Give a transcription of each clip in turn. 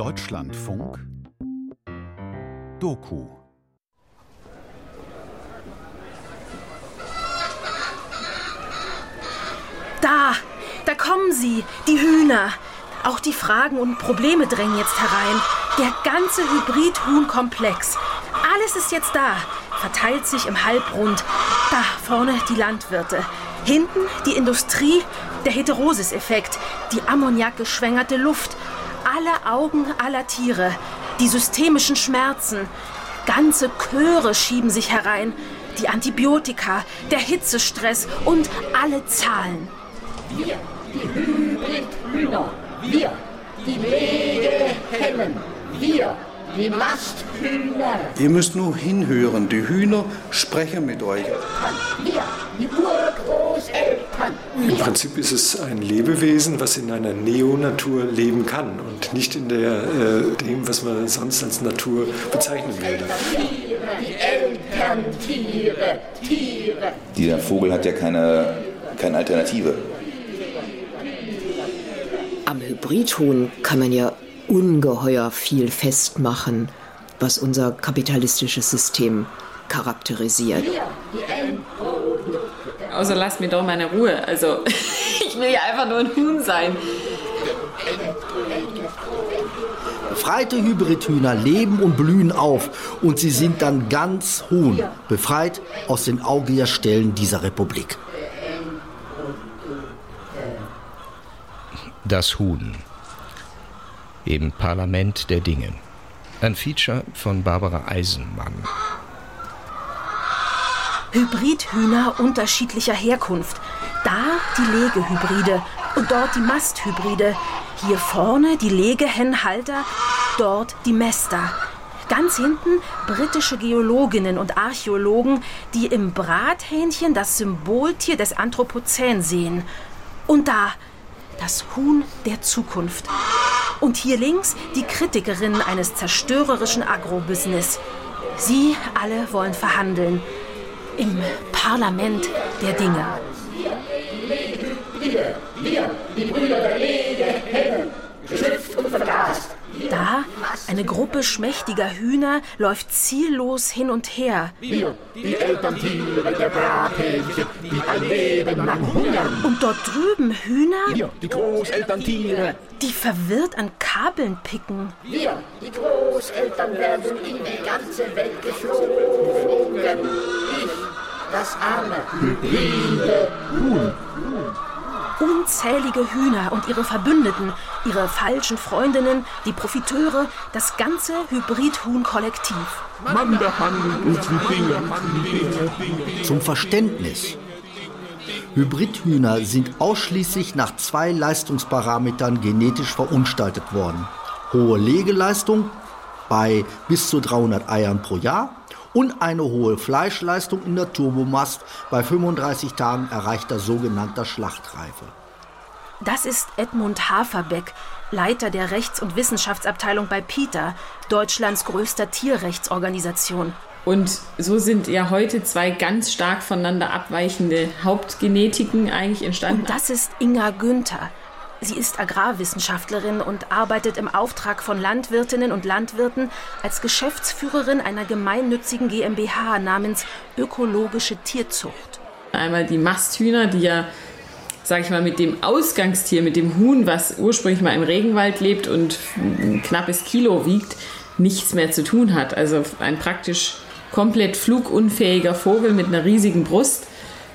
Deutschlandfunk Doku Da, da kommen sie, die Hühner. Auch die Fragen und Probleme drängen jetzt herein. Der ganze Hybrid-Huhn-Komplex. Alles ist jetzt da, verteilt sich im Halbrund. Da vorne die Landwirte. Hinten die Industrie, der Heterosis-Effekt, die ammoniakgeschwängerte Luft, alle Augen aller Tiere, die systemischen Schmerzen. Ganze Chöre schieben sich herein. Die Antibiotika, der Hitzestress und alle Zahlen. Wir, die Hybridhühner. Wir, die Legehennen. Wir, die Masthühner. Ihr müsst nur hinhören, die Hühner sprechen mit euch. Wir, die Urgroßeltern. Im Prinzip ist es ein Lebewesen, was in einer Neonatur leben kann und nicht in der, äh, dem, was man sonst als Natur bezeichnen würde. Tiere, die Elterntiere, Tiere. Dieser Vogel hat ja keine, keine Alternative. Am Hybridhuhn kann man ja ungeheuer viel festmachen, was unser kapitalistisches System charakterisiert. Wir, die. Außer lasst mir doch meine Ruhe. Also, ich will ja einfach nur ein Huhn sein. Befreite Hybridhühner leben und blühen auf und sie sind dann ganz Huhn, befreit aus den Augierstellen dieser Republik. Das Huhn im Parlament der Dinge. Ein Feature von Barbara Eisenmann. Hybridhühner unterschiedlicher Herkunft. Da die Legehybride und dort die Masthybride. Hier vorne die Legehennhalter, dort die Mester. Ganz hinten britische Geologinnen und Archäologen, die im Brathähnchen das Symboltier des Anthropozän sehen. Und da das Huhn der Zukunft. Und hier links die Kritikerinnen eines zerstörerischen Agrobusiness. Sie alle wollen verhandeln. Im Parlament der Dinge. Wir, wir, die Brüder der Legehennen. Geschützt und vergast. Da eine Gruppe schmächtiger Hühner läuft ziellos hin und her. Wir, die Elterntiere der Brathähnchen, die ein Leben lang hungern. Und dort drüben Hühner, Wir, die Großelterntiere. die verwirrt an Kabeln picken. Wir, die Großeltern, werden in die ganze Welt geflogen. Das arme, hybride Huhn. Unzählige Hühner und ihre Verbündeten, ihre falschen Freundinnen, die Profiteure, das ganze Hybrid-Huhn-Kollektiv. Man behandelt uns wie Dinge. Zum Verständnis. Hybridhühner sind ausschließlich nach zwei Leistungsparametern genetisch verunstaltet worden. Hohe Legeleistung bei bis zu 300 Eiern pro Jahr und eine hohe Fleischleistung in der Turbomast bei 35 Tagen erreichter sogenannter Schlachtreife. Das ist Edmund Haferbeck, Leiter der Rechts- und Wissenschaftsabteilung bei PETA, Deutschlands größter Tierrechtsorganisation. Und so sind ja heute zwei ganz stark voneinander abweichende Hauptgenetiken eigentlich entstanden. Und das ist Inga Günther. Sie ist Agrarwissenschaftlerin und arbeitet im Auftrag von Landwirtinnen und Landwirten als Geschäftsführerin einer gemeinnützigen GmbH namens Ökologische Tierzucht. Einmal die Masthühner, die ja, sag ich mal, mit dem Ausgangstier, mit dem Huhn, was ursprünglich mal im Regenwald lebt und ein knappes Kilo wiegt, nichts mehr zu tun hat. Also ein praktisch komplett flugunfähiger Vogel mit einer riesigen Brust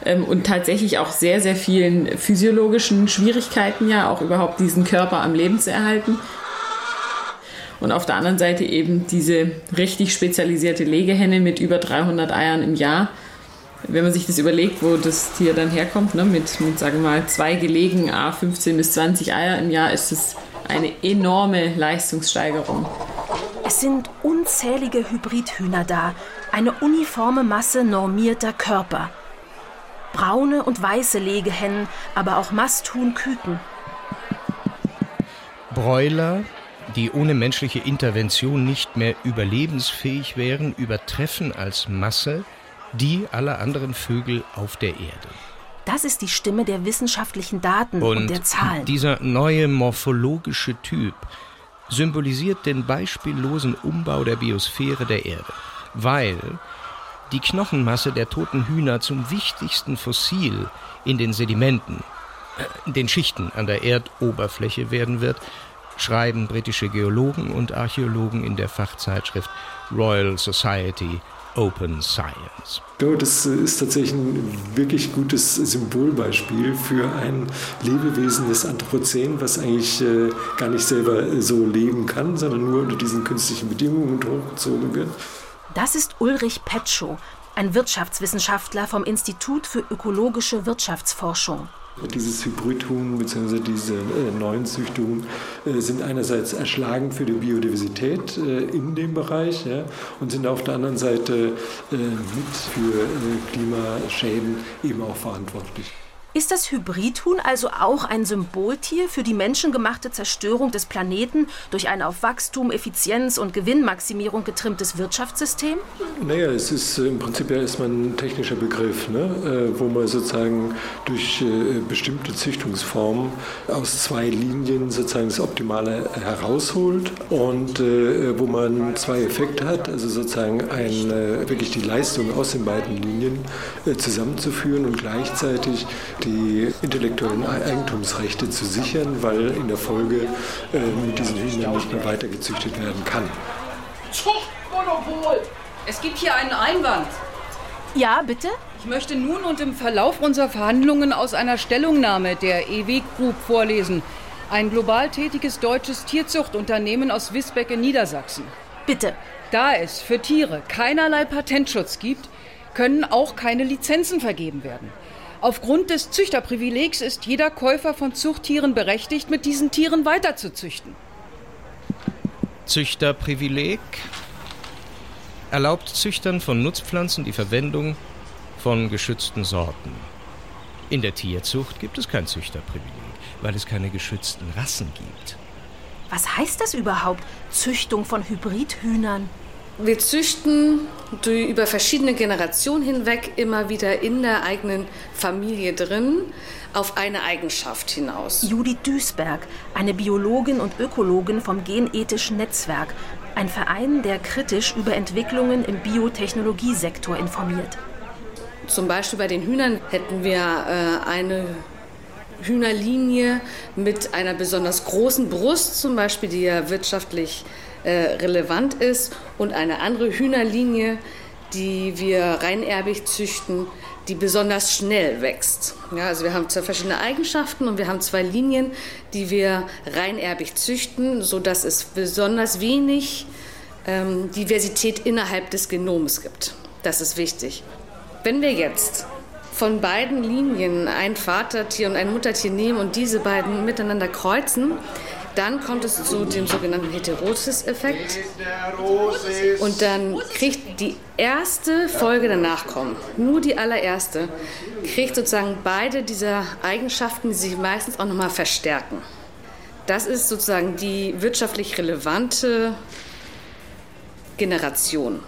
und tatsächlich auch sehr, sehr vielen physiologischen Schwierigkeiten ja, auch überhaupt diesen Körper am Leben zu erhalten. Und auf der anderen Seite eben diese richtig spezialisierte Legehenne mit über 300 Eiern im Jahr. Wenn man sich das überlegt, wo das Tier dann herkommt, ne, mit, mit, sagen wir mal, zwei Gelegen, a 15 bis 20 Eier im Jahr, ist es eine enorme Leistungssteigerung. Es sind unzählige Hybridhühner da, eine uniforme Masse normierter Körper. Braune und weiße Legehennen, aber auch Masthuhn-Küken. Bräuler, die ohne menschliche Intervention nicht mehr überlebensfähig wären, übertreffen als Masse die aller anderen Vögel auf der Erde. Das ist die Stimme der wissenschaftlichen Daten und, Und der Zahlen. dieser neue morphologische Typ, symbolisiert den beispiellosen Umbau der Biosphäre der Erde, weil die Knochenmasse der toten Hühner zum wichtigsten Fossil in den Sedimenten, äh, den Schichten an der Erdoberfläche werden wird, schreiben britische Geologen und Archäologen in der Fachzeitschrift Royal Society Open Science. Das ist tatsächlich ein wirklich gutes Symbolbeispiel für ein Lebewesen des Anthropozän, was eigentlich äh, gar nicht selber so leben kann, sondern nur unter diesen künstlichen Bedingungen hochgezogen wird. Das ist Ulrich Petschow, ein Wirtschaftswissenschaftler vom Institut für ökologische Wirtschaftsforschung. Dieses Hybridhuhn bzw. diese äh, neuen Züchtungen äh, sind einerseits erschlagend für die Biodiversität äh, in dem Bereich ja, und sind auf der anderen Seite äh, mit für äh, Klimaschäden eben auch verantwortlich. Ist das Hybridhuhn also auch ein Symboltier für die menschengemachte Zerstörung des Planeten durch ein auf Wachstum, Effizienz und Gewinnmaximierung getrimmtes Wirtschaftssystem? Naja, es ist äh, im Prinzip ja erstmal ein technischer Begriff, ne? Äh, wo man sozusagen durch äh, bestimmte Züchtungsformen aus zwei Linien sozusagen das Optimale herausholt und wo man zwei Effekte hat, also sozusagen ein, wirklich die Leistung aus den beiden Linien zusammenzuführen und gleichzeitig die intellektuellen Eigentumsrechte zu sichern, weil in der Folge äh, mit diesen Hühnern nicht mehr weiter gezüchtet werden kann. Zuchtmonopol! Es gibt hier einen Einwand. Ja, bitte? Ich möchte nun und im Verlauf unserer Verhandlungen aus einer Stellungnahme der EW Group vorlesen. Ein global tätiges deutsches Tierzuchtunternehmen aus Wisbeck in Niedersachsen. Bitte. Da es für Tiere keinerlei Patentschutz gibt, können auch keine Lizenzen vergeben werden. Aufgrund des Züchterprivilegs ist jeder Käufer von Zuchttieren berechtigt, mit diesen Tieren weiterzuzüchten. Züchterprivileg erlaubt Züchtern von Nutzpflanzen die Verwendung von geschützten Sorten. In der Tierzucht gibt es kein Züchterprivileg, weil es keine geschützten Rassen gibt. Was heißt das überhaupt? Züchtung von Hybridhühnern? Wir züchten über verschiedene Generationen hinweg immer wieder in der eigenen Familie drin auf eine Eigenschaft hinaus. Judith Duisberg, eine Biologin und Ökologin vom Genethischen Netzwerk, ein Verein, der kritisch über Entwicklungen im Biotechnologiesektor informiert. Zum Beispiel bei den Hühnern hätten wir äh, eine Hühnerlinie mit einer besonders großen Brust, zum Beispiel, die ja wirtschaftlich relevant ist und eine andere Hühnerlinie, die wir reinerbig züchten, die besonders schnell wächst. Ja, also wir haben zwei verschiedene Eigenschaften und wir haben zwei Linien, die wir reinerbig züchten, sodass es besonders wenig ähm, Diversität innerhalb des Genoms gibt. Das ist wichtig. Wenn wir jetzt von beiden Linien ein Vatertier und ein Muttertier nehmen und diese beiden miteinander kreuzen, dann kommt es zu dem sogenannten Heterosis-Effekt. Und dann kriegt die erste Folge der Nachkommen, nur die allererste, kriegt sozusagen beide dieser Eigenschaften, die sich meistens auch nochmal verstärken. Das ist sozusagen die wirtschaftlich relevante Generation.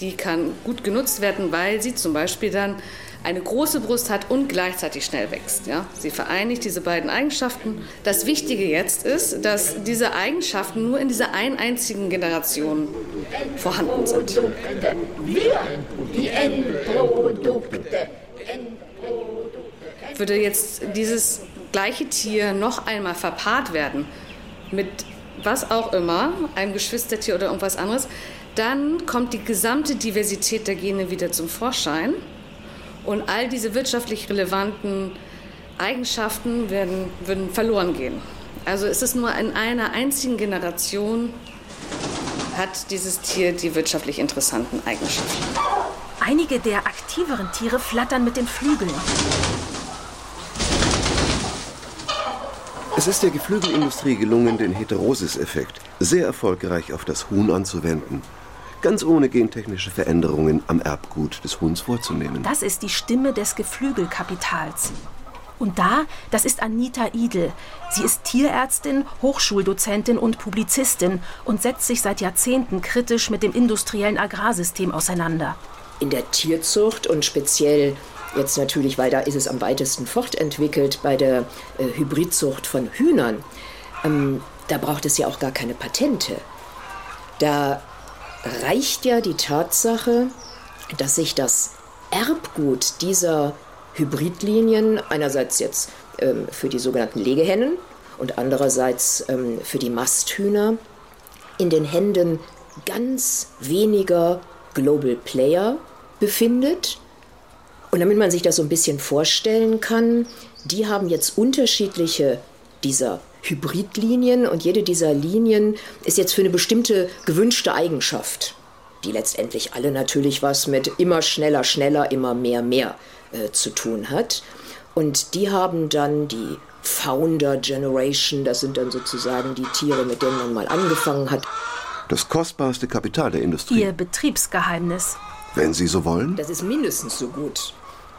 Die kann gut genutzt werden, weil sie zum Beispiel dann eine große Brust hat und gleichzeitig schnell wächst. Ja? Sie vereinigt diese beiden Eigenschaften. Das Wichtige jetzt ist, dass diese Eigenschaften nur in dieser einen einzigen Generation vorhanden sind. Die Endprodukte. Würde jetzt dieses gleiche Tier noch einmal verpaart werden mit was auch immer, einem Geschwistertier oder irgendwas anderes, dann kommt die gesamte Diversität der Gene wieder zum Vorschein. Und all diese wirtschaftlich relevanten Eigenschaften werden, würden verloren gehen. Also es ist nur in einer einzigen Generation hat dieses Tier die wirtschaftlich interessanten Eigenschaften. Einige der aktiveren Tiere flattern mit den Flügeln. Es ist der Geflügelindustrie gelungen, den Heterosis-Effekt sehr erfolgreich auf das Huhn anzuwenden ganz ohne gentechnische Veränderungen am Erbgut des Huhns vorzunehmen. Das ist die Stimme des Geflügelkapitals. Und da, das ist Anita Idel. Sie ist Tierärztin, Hochschuldozentin und Publizistin und setzt sich seit Jahrzehnten kritisch mit dem industriellen Agrarsystem auseinander. In der Tierzucht und speziell jetzt natürlich, weil da ist es am weitesten fortentwickelt, bei der äh, Hybridzucht von Hühnern, ähm, da braucht es ja auch gar keine Patente. Da reicht ja die Tatsache, dass sich das Erbgut dieser Hybridlinien, einerseits jetzt ähm, für die sogenannten Legehennen und andererseits ähm, für die Masthühner, in den Händen ganz weniger Global Player befindet. Und damit man sich das so ein bisschen vorstellen kann, die haben jetzt unterschiedliche dieser Hybridlinien und jede dieser Linien ist jetzt für eine bestimmte gewünschte Eigenschaft, die letztendlich alle natürlich was mit immer schneller, schneller, immer mehr, mehr äh, zu tun hat. Und die haben dann die Founder Generation, das sind dann sozusagen die Tiere, mit denen man mal angefangen hat. Das kostbarste Kapital der Industrie. Ihr Betriebsgeheimnis. Wenn Sie so wollen. Das ist mindestens so gut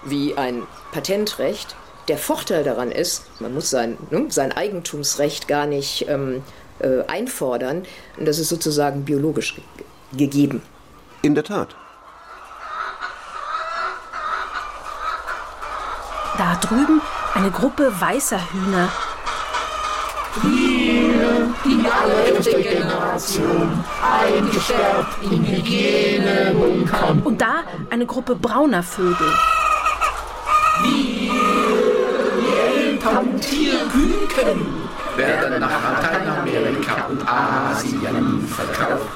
wie ein Patentrecht. Der Vorteil daran ist, man muss sein, ne, sein Eigentumsrecht gar nicht ähm, äh, einfordern. Und das ist sozusagen biologisch ge gegeben. In der Tat. Da drüben eine Gruppe weißer Hühner. Wir, die allerletzte Generation, eingesperrt in Hygienebunkern. Und da eine Gruppe brauner Vögel. Wir, Eltern Tierküken, werden nach Lateinamerika und Asien verkauft.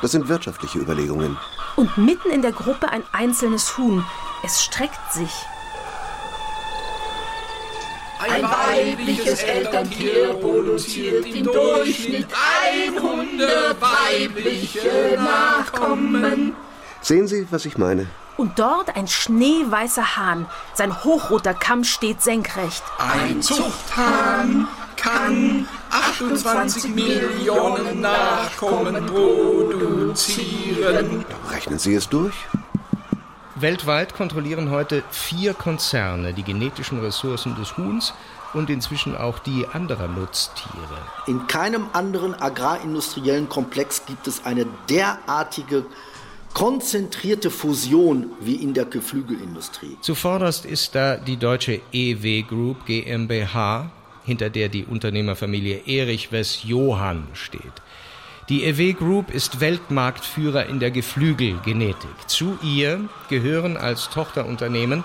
Das sind wirtschaftliche Überlegungen. Und mitten in der Gruppe ein einzelnes Huhn. Es streckt sich. Ein weibliches Elterntier produziert im Durchschnitt 100 weibliche Nachkommen. Sehen Sie, was ich meine? Und dort ein schneeweißer Hahn. Sein hochroter Kamm steht senkrecht. Ein Zuchthahn kann 28 Millionen Nachkommen produzieren. Rechnen Sie es durch? Weltweit kontrollieren heute vier Konzerne die genetischen Ressourcen des Huhns und inzwischen auch die anderer Nutztiere. In keinem anderen agrarindustriellen Komplex gibt es eine derartige konzentrierte Fusion wie in der Geflügelindustrie. Zuvorderst ist da die deutsche EW Group GmbH, hinter der die Unternehmerfamilie Erich Wess Johann steht. Die EW Group ist Weltmarktführer in der Geflügelgenetik. Zu ihr gehören als Tochterunternehmen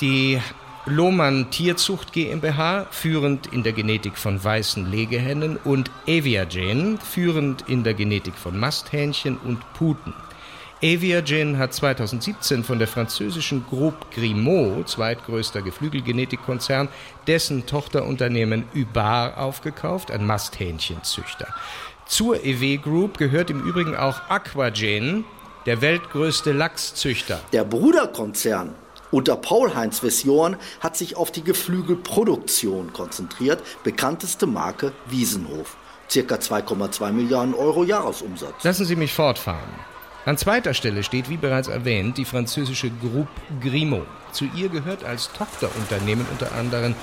die Lohmann Tierzucht GmbH, führend in der Genetik von weißen Legehennen, und Aviagen, führend in der Genetik von Masthähnchen und Puten. Aviagen hat 2017 von der französischen Groupe Grimaud, zweitgrößter Geflügelgenetikkonzern, dessen Tochterunternehmen Ubar aufgekauft, ein Masthähnchenzüchter. Zur EW Group gehört im Übrigen auch Aquagen, der weltgrößte Lachszüchter. Der Bruderkonzern unter Paul-Heinz Wesjohn hat sich auf die Geflügelproduktion konzentriert, bekannteste Marke Wiesenhof. Circa 2,2 Milliarden Euro Jahresumsatz. Lassen Sie mich fortfahren. An zweiter Stelle steht, wie bereits erwähnt, die französische Groupe Grimaud. Zu ihr gehört als Tochterunternehmen unter anderem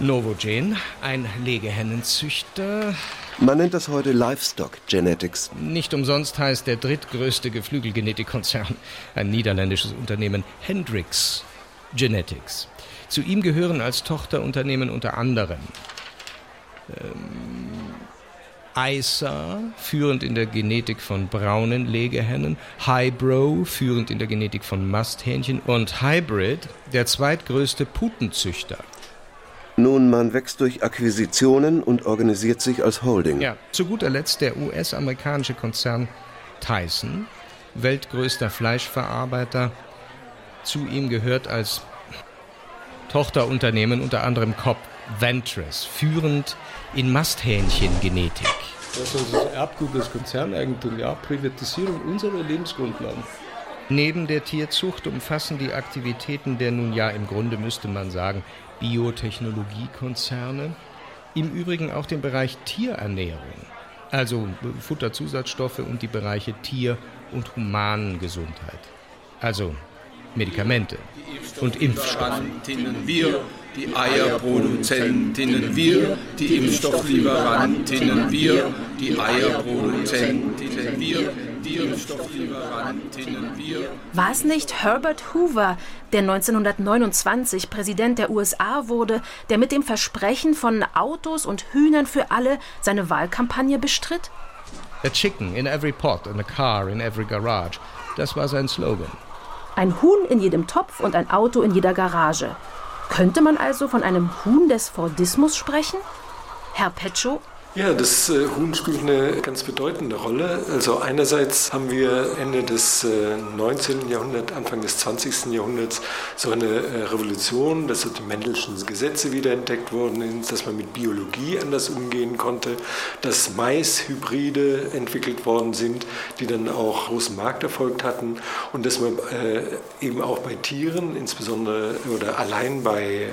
Novogen, ein Legehennenzüchter. Man nennt das heute Livestock Genetics. Nicht umsonst heißt der drittgrößte Geflügelgenetikkonzern, ein niederländisches Unternehmen, Hendrix Genetics. Zu ihm gehören als Tochterunternehmen unter anderem ähm, ISA, führend in der Genetik von braunen Legehennen, Hybro, führend in der Genetik von Masthähnchen und Hybrid, der zweitgrößte Putenzüchter. Nun, man wächst durch Akquisitionen und organisiert sich als Holding. Ja, zu guter Letzt der US-amerikanische Konzern Tyson, weltgrößter Fleischverarbeiter. Zu ihm gehört als Tochterunternehmen unter anderem Cobb Ventures, führend in Masthähnchengenetik. Das ist das Erbgut des Konzerneigentum, ja, Privatisierung unserer Lebensgrundlagen. Neben der Tierzucht umfassen die Aktivitäten der nun ja im Grunde müsste man sagen Biotechnologiekonzerne im Übrigen auch den Bereich Tierernährung, also Futterzusatzstoffe und die Bereiche Tier- und Humangesundheit, also Medikamente und Impfstoffe. Wir, die Eierproduzentinnen, wir, die Impfstofflieferantinnen, wir, die Eierproduzentinnen, wir. War es nicht Herbert Hoover, der 1929 Präsident der USA wurde, der mit dem Versprechen von Autos und Hühnern für alle seine Wahlkampagne bestritt? A chicken in every pot and a car in every garage. Das war sein Slogan. Ein Huhn in jedem Topf und ein Auto in jeder Garage. Könnte man also von einem Huhn des Fordismus sprechen? Herr Petschow, ja, das äh, Huhn spielt eine ganz bedeutende Rolle. Also einerseits haben wir Ende des äh, 19. Jahrhunderts, Anfang des 20. Jahrhunderts so eine äh, Revolution, dass so die Mendelschen Gesetze wiederentdeckt wurden, dass man mit Biologie anders umgehen konnte, dass Maishybride entwickelt worden sind, die dann auch großen Markterfolg hatten und dass man äh, eben auch bei Tieren, insbesondere oder allein bei äh,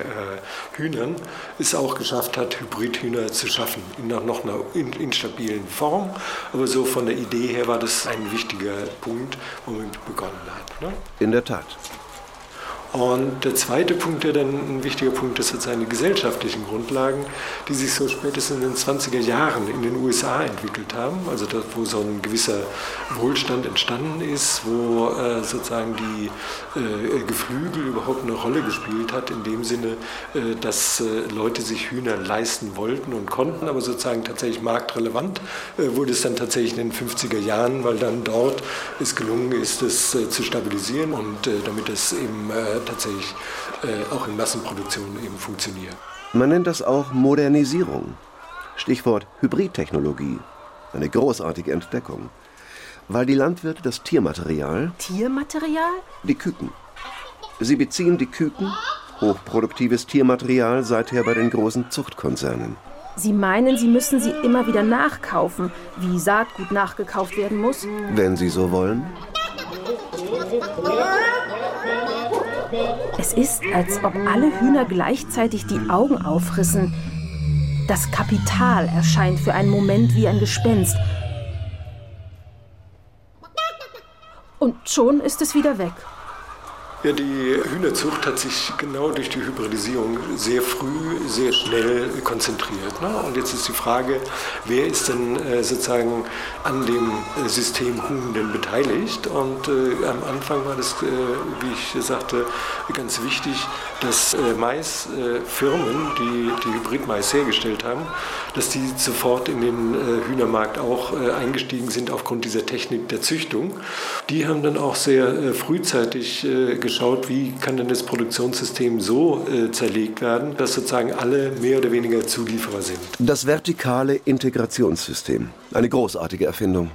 Hühnern, es auch geschafft hat, Hybridhühner zu schaffen, noch einer instabilen Form, aber so von der Idee her war das ein wichtiger Punkt, womit begonnen hat. Ne? In der Tat. Und der zweite Punkt, der dann ein wichtiger Punkt ist, sind seine gesellschaftlichen Grundlagen, die sich so spätestens in den 20er Jahren in den USA entwickelt haben, also da, wo so ein gewisser Wohlstand entstanden ist, wo äh, sozusagen die äh, Geflügel überhaupt eine Rolle gespielt hat, in dem Sinne, äh, dass äh, Leute sich Hühner leisten wollten und konnten, aber sozusagen tatsächlich marktrelevant äh, wurde es dann tatsächlich in den 50er Jahren, weil dann dort es gelungen ist, es äh, zu stabilisieren und damit es eben tatsächlich äh, auch in Massenproduktion eben funktionieren. Man nennt das auch Modernisierung. Stichwort Hybridtechnologie. Eine großartige Entdeckung. Weil die Landwirte das Tiermaterial. Tiermaterial? Die Küken. Sie beziehen die Küken, hochproduktives Tiermaterial, seither bei den großen Zuchtkonzernen. Sie meinen, Sie müssen sie immer wieder nachkaufen, wie Saatgut nachgekauft werden muss? Wenn Sie so wollen. Es ist, als ob alle Hühner gleichzeitig die Augen aufrissen. Das Kapital erscheint für einen Moment wie ein Gespenst. Und schon ist es wieder weg. Ja, die Hühnerzucht hat sich genau durch die Hybridisierung sehr früh, sehr schnell konzentriert. Ne? Und jetzt ist die Frage, wer ist denn äh, sozusagen an dem äh, System Huhn denn beteiligt? Und äh, am Anfang war das, äh, wie ich sagte, ganz wichtig, dass äh, Maisfirmen, die die Hybridmais hergestellt haben, dass die sofort in den äh, Hühnermarkt auch eingestiegen sind aufgrund dieser Technik der Züchtung. Die haben dann auch sehr frühzeitig geschaut, geschaut, wie kann denn das Produktionssystem so äh, zerlegt werden, dass sozusagen alle mehr oder weniger Zulieferer sind. Das vertikale Integrationssystem. Eine großartige Erfindung.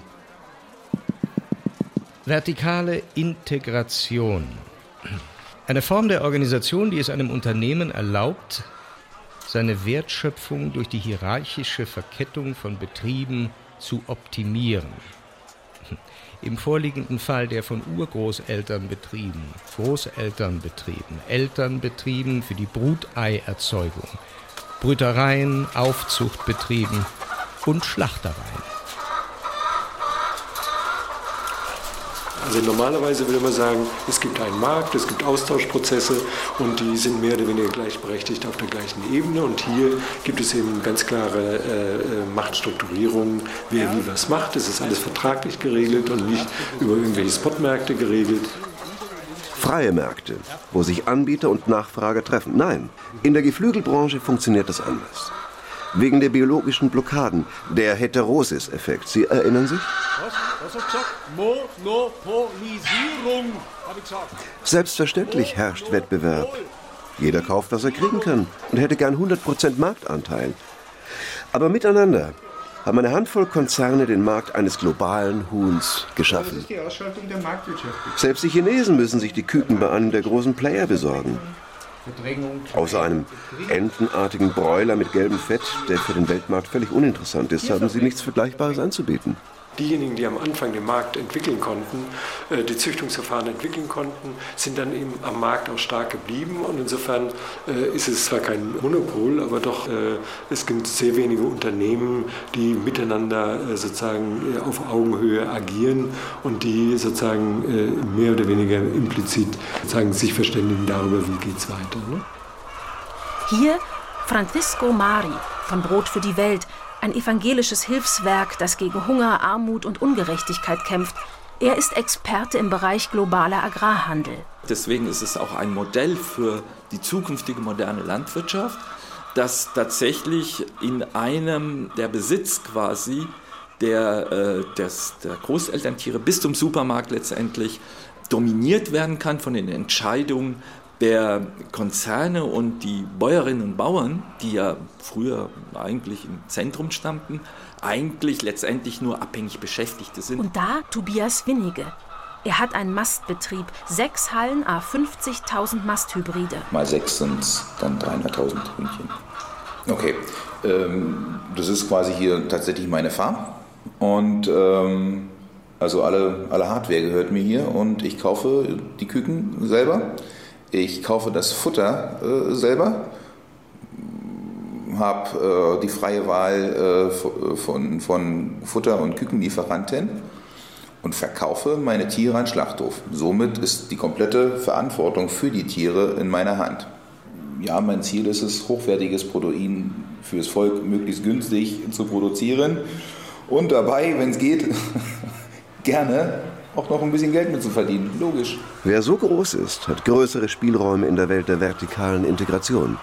Vertikale Integration. Eine Form der Organisation, die es einem Unternehmen erlaubt, seine Wertschöpfung durch die hierarchische Verkettung von Betrieben zu optimieren im vorliegenden Fall der von Urgroßeltern betrieben, Großeltern betrieben, Eltern betrieben für die Bruteierzeugung, Brütereien, Aufzuchtbetrieben und Schlachtereien. Also normalerweise würde man sagen, es gibt einen Markt, es gibt Austauschprozesse und die sind mehr oder weniger gleichberechtigt auf der gleichen Ebene. Und hier gibt es eben ganz klare äh, äh Machtstrukturierungen, wer wie was macht. Es ist alles vertraglich geregelt und nicht über irgendwelche Spotmärkte geregelt. Freie Märkte, wo sich Anbieter und Nachfrage treffen. Nein, in der Geflügelbranche funktioniert das anders. Wegen der biologischen Blockaden, der Heterosis-Effekt. Sie erinnern sich? Was? Was hast du gesagt? Monopolisierung, habe ich gesagt. Selbstverständlich herrscht Wettbewerb. Jeder kauft, was er kriegen kann und hätte gern 100% Marktanteil. Aber miteinander haben eine Handvoll Konzerne den Markt eines globalen Huhns geschaffen. Das ist die Ausschaltung der Marktwirtschaft. Selbst die Chinesen müssen sich die Küken bei einem der großen Player besorgen. Außer einem entenartigen Bräuler mit gelbem Fett, der für den Weltmarkt völlig uninteressant ist, haben sie nichts Vergleichbares anzubieten diejenigen, die am Anfang den Markt entwickeln konnten, äh, die Züchtungsverfahren entwickeln konnten, sind dann eben am Markt auch stark geblieben. Und insofern äh, ist es zwar kein Monopol, aber doch äh, es gibt sehr wenige Unternehmen, die miteinander sozusagen auf Augenhöhe agieren und die sozusagen mehr oder weniger implizit sozusagen sich verständigen darüber, wie geht es weiter. Ne? Hier Francisco Mari von Brot für die Welt ein evangelisches Hilfswerk, das gegen Hunger, Armut und Ungerechtigkeit kämpft. Er ist Experte im Bereich globaler Agrarhandel. Deswegen ist es auch ein Modell für die zukünftige moderne Landwirtschaft, dass tatsächlich in einem der Besitz quasi der, äh, des, der Großelterntiere bis zum Supermarkt letztendlich dominiert werden kann von den Entscheidungen der Konzerne und die Bäuerinnen und Bauern, die ja früher eigentlich im Zentrum standen, eigentlich letztendlich nur abhängig Beschäftigte sind. Und da Tobias Winnige. Er hat einen Mastbetrieb, sechs Hallen, a 50.000 Masthybride. Mal sechs sind es dann 300.000 Hühnchen. Okay, ähm, das ist quasi hier tatsächlich meine Farm. Und ähm, also alle, alle Hardware gehört mir hier und ich kaufe die Küken selber. Ich kaufe das Futter äh, selber, habe äh, die freie Wahl äh, von, von Futter- und Kükenlieferanten und verkaufe meine Tiere an Schlachthof. Somit ist die komplette Verantwortung für die Tiere in meiner Hand. Ja, mein Ziel ist es, hochwertiges Protein fürs Volk möglichst günstig zu produzieren und dabei, wenn es geht, gerne auch noch ein bisschen Geld mit zu verdienen. Logisch. Wer so groß ist, hat größere Spielräume in der Welt der vertikalen Integration.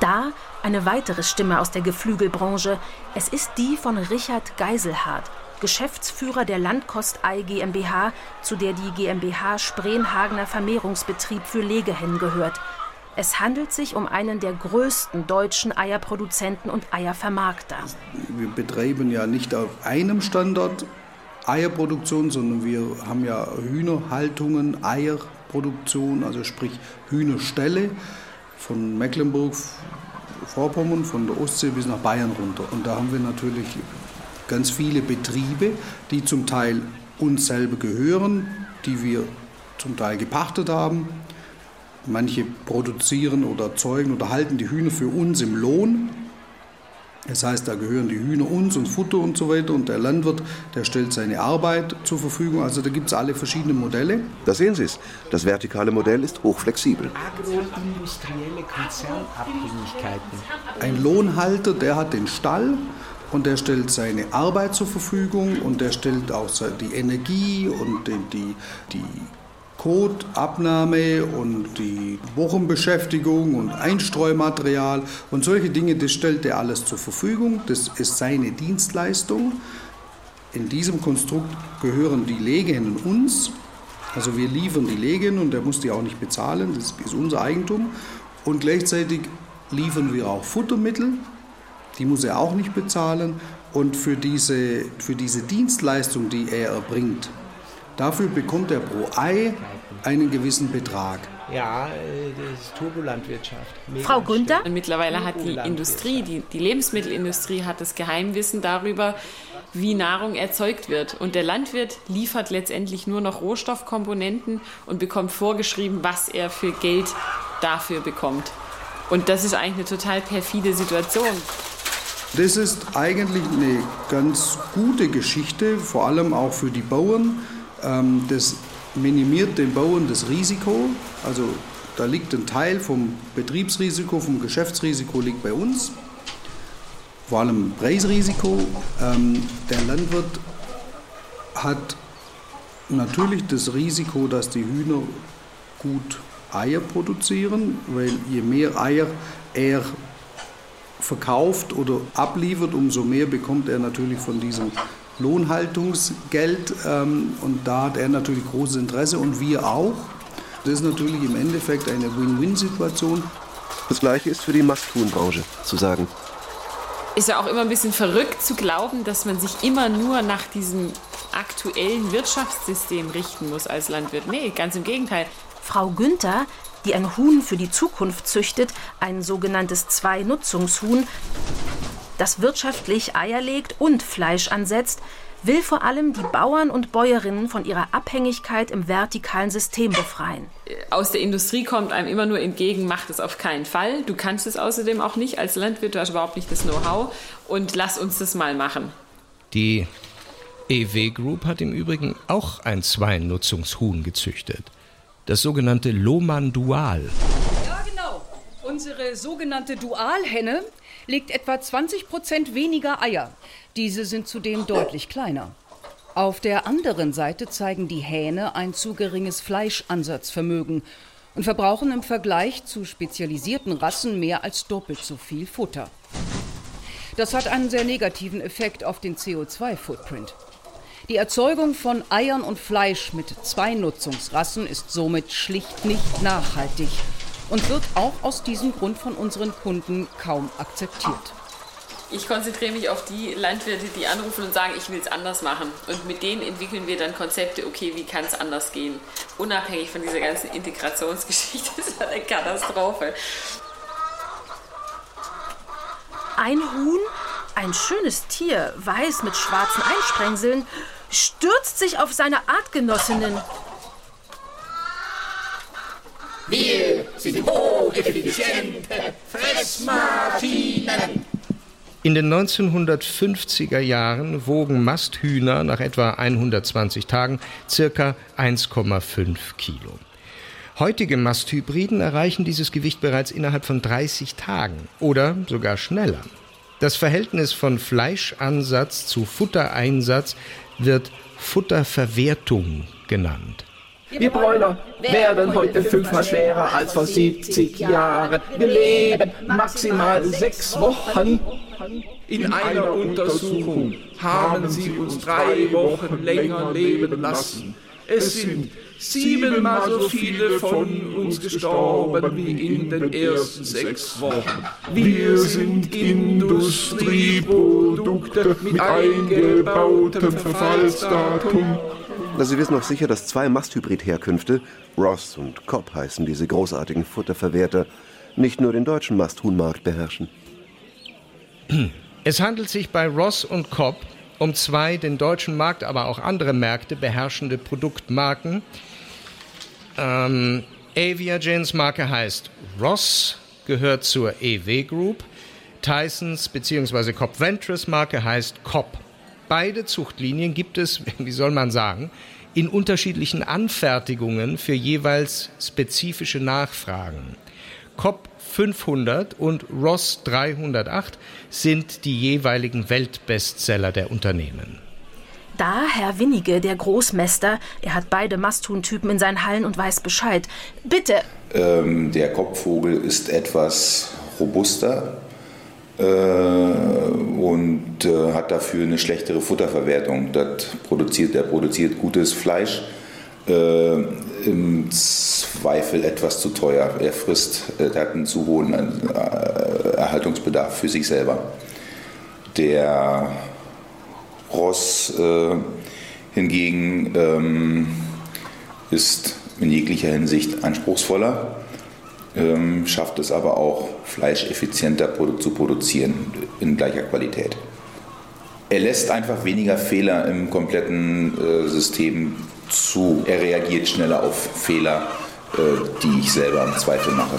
Da eine weitere Stimme aus der Geflügelbranche. Es ist die von Richard Geiselhardt, Geschäftsführer der Landkostei GmbH, zu der die GmbH Spreenhagener Vermehrungsbetrieb für Legehennen gehört. Es handelt sich um einen der größten deutschen Eierproduzenten und Eiervermarkter. Wir betreiben ja nicht auf einem Standort Eierproduktion, sondern wir haben ja Hühnerhaltungen, Eierproduktion, also sprich Hühnerställe von Mecklenburg, Vorpommern, von der Ostsee bis nach Bayern runter. Und da haben wir natürlich ganz viele Betriebe, die zum Teil uns selber gehören, die wir zum Teil gepachtet haben. Manche produzieren oder erzeugen oder halten die Hühner für uns im Lohn. Das heißt, da gehören die Hühner uns und Futter und so weiter und der Landwirt, der stellt seine Arbeit zur Verfügung. Also da gibt es alle verschiedenen Modelle. Da sehen Sie es. Das vertikale Modell ist hochflexibel. Agroindustrielle Konzernabhängigkeiten. Ein Lohnhalter, der hat den Stall und der stellt seine Arbeit zur Verfügung und der stellt auch die Energie und die, die, die Kotabnahme und die Wochenbeschäftigung und Einstreumaterial und solche Dinge, das stellt er alles zur Verfügung. Das ist seine Dienstleistung. In diesem Konstrukt gehören die Legehennen uns. Also wir liefern die Legehennen und er muss die auch nicht bezahlen, das ist unser Eigentum. Und gleichzeitig liefern wir auch Futtermittel, die muss er auch nicht bezahlen. Und für diese, für diese Dienstleistung, die er erbringt, Dafür bekommt er pro Ei einen gewissen Betrag. Ja, äh, das ist Turbolandwirtschaft. Frau Günther? Und mittlerweile hat die Industrie, die, die Lebensmittelindustrie hat das Geheimwissen darüber, wie Nahrung erzeugt wird. Und der Landwirt liefert letztendlich nur noch Rohstoffkomponenten und bekommt vorgeschrieben, was er für Geld dafür bekommt. Und das ist eigentlich eine total perfide Situation. Das ist eigentlich eine ganz gute Geschichte, vor allem auch für die Bauern. Ähm, das minimiert den Bauern das Risiko. Also da liegt ein Teil vom Betriebsrisiko, vom Geschäftsrisiko liegt bei uns. Vor allem Preisrisiko. Ähm, der Landwirt hat natürlich das Risiko, dass die Hühner gut Eier produzieren, weil je mehr Eier er verkauft oder abliefert, umso mehr bekommt er natürlich von diesem Lohnhaltungsgeld ähm, und da hat er natürlich großes Interesse und wir auch. Das ist natürlich im Endeffekt eine Win-Win-Situation. Das gleiche ist für die Masthuhnbranche zu sagen. Ist ja auch immer ein bisschen verrückt zu glauben, dass man sich immer nur nach diesem aktuellen Wirtschaftssystem richten muss als Landwirt. Nee, ganz im Gegenteil. Frau Günther, die ein Huhn für die Zukunft züchtet, ein sogenanntes Zwei-Nutzungshuhn, das wirtschaftlich Eier legt und Fleisch ansetzt, will vor allem die Bauern und Bäuerinnen von ihrer Abhängigkeit im vertikalen System befreien. Aus der Industrie kommt einem immer nur entgegen, mach das auf keinen Fall. Du kannst es außerdem auch nicht als Landwirt, du hast überhaupt nicht das Know-how und lass uns das mal machen. Die EW Group hat im Übrigen auch ein Zweinutzungshuhn gezüchtet. Das sogenannte Loman Dual. Ja, genau. Unsere sogenannte Dualhenne legt etwa 20 Prozent weniger Eier. Diese sind zudem deutlich kleiner. Auf der anderen Seite zeigen die Hähne ein zu geringes Fleischansatzvermögen und verbrauchen im Vergleich zu spezialisierten Rassen mehr als doppelt so viel Futter. Das hat einen sehr negativen Effekt auf den CO2-Footprint. Die Erzeugung von Eiern und Fleisch mit zwei Nutzungsrassen ist somit schlicht nicht nachhaltig und wird auch aus diesem Grund von unseren Kunden kaum akzeptiert. Ich konzentriere mich auf die Landwirte, die anrufen und sagen, ich will es anders machen. Und mit denen entwickeln wir dann Konzepte, okay, wie kann es anders gehen? Unabhängig von dieser ganzen Integrationsgeschichte ist das eine Katastrophe. Ein Huhn, ein schönes Tier, weiß mit schwarzen Einsprengseln, stürzt sich auf seine Artgenossinnen. Wir sind hocheffiziente Fressmaschinen. In den 1950er Jahren wogen Masthühner nach etwa 120 Tagen circa 1,5 Kilo. Heutige Masthybriden erreichen dieses Gewicht bereits innerhalb von 30 Tagen oder sogar schneller. Das Verhältnis von Fleischansatz zu Futtereinsatz wird Futterverwertung genannt. Wir Bräuler werden heute fünfmal schwerer als vor 70 Jahren. Wir leben maximal sechs Wochen. In einer Untersuchung haben sie uns drei Wochen länger leben lassen. Es sind siebenmal so viele von uns gestorben wie in den ersten sechs Wochen. Wir sind Industrieprodukte mit eingebautem Verfallsdatum. Also Sie wissen noch sicher, dass zwei Masthybrid-Herkünfte, Ross und Cobb heißen diese großartigen Futterverwerter, nicht nur den deutschen Masthuhnmarkt beherrschen. Es handelt sich bei Ross und Cobb um zwei den deutschen Markt, aber auch andere Märkte beherrschende Produktmarken. Ähm, Aviagins Marke heißt Ross, gehört zur EW Group. Tysons bzw. Cobb Ventures Marke heißt Cobb. Beide Zuchtlinien gibt es, wie soll man sagen, in unterschiedlichen Anfertigungen für jeweils spezifische Nachfragen. Cobb 500 und Ross 308 sind die jeweiligen Weltbestseller der Unternehmen. Da Herr Winnige, der Großmester, er hat beide Masthuhntypen in seinen Hallen und weiß Bescheid. Bitte. Ähm, der Kopfvogel ist etwas robuster und äh, hat dafür eine schlechtere Futterverwertung. Das produziert, der produziert gutes Fleisch. Äh, Im Zweifel etwas zu teuer. Er frisst, er hat einen zu hohen äh, Erhaltungsbedarf für sich selber. Der Ross äh, hingegen ähm, ist in jeglicher Hinsicht anspruchsvoller, ähm, schafft es aber auch, Fleisch effizienter zu produzieren in gleicher Qualität. Er lässt einfach weniger Fehler im kompletten äh, System zu. Er reagiert schneller auf Fehler, äh, die ich selber im Zweifel mache.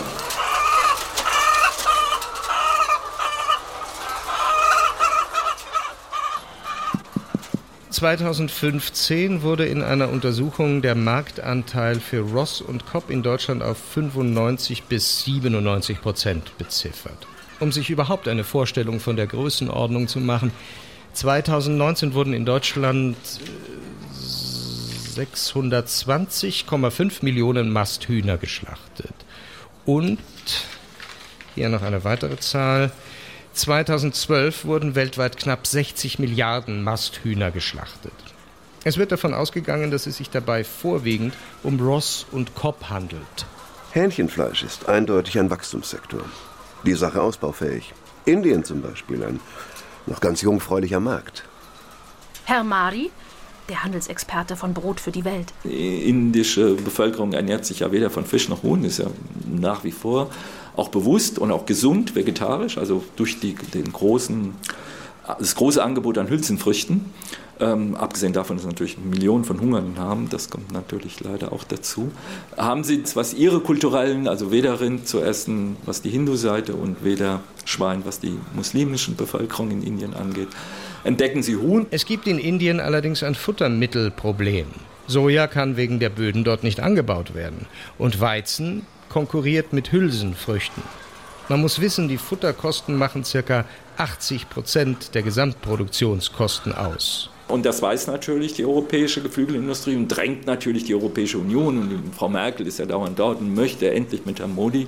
2015 wurde in einer Untersuchung der Marktanteil für Ross und Cobb in Deutschland auf 95 bis 97 Prozent beziffert. Um sich überhaupt eine Vorstellung von der Größenordnung zu machen, 2019 wurden in Deutschland 620,5 Millionen Masthühner geschlachtet. Und hier noch eine weitere Zahl. 2012 wurden weltweit knapp 60 Milliarden Masthühner geschlachtet. Es wird davon ausgegangen, dass es sich dabei vorwiegend um Ross und Cobb handelt. Hähnchenfleisch ist eindeutig ein Wachstumssektor. Die Sache ausbaufähig. Indien zum Beispiel, ein noch ganz jungfräulicher Markt. Herr Mari, der Handelsexperte von Brot für die Welt. Die indische Bevölkerung ernährt sich ja weder von Fisch noch Huhn, ist ja nach wie vor auch bewusst und auch gesund vegetarisch, also durch die, den großen, das große Angebot an Hülsenfrüchten. Ähm, abgesehen davon, dass natürlich Millionen von Hungernden haben, das kommt natürlich leider auch dazu. Haben Sie, was Ihre kulturellen, also weder Rind zu essen, was die Hindu-Seite und weder Schwein, was die muslimischen Bevölkerung in Indien angeht, entdecken Sie Huhn. Es gibt in Indien allerdings ein Futtermittelproblem. Soja kann wegen der Böden dort nicht angebaut werden. Und Weizen konkurriert mit Hülsenfrüchten. Man muss wissen, die Futterkosten machen ca. 80 Prozent der Gesamtproduktionskosten aus. Und das weiß natürlich die europäische Geflügelindustrie und drängt natürlich die Europäische Union. Und Frau Merkel ist ja dauernd dort und möchte endlich mit Herrn Modi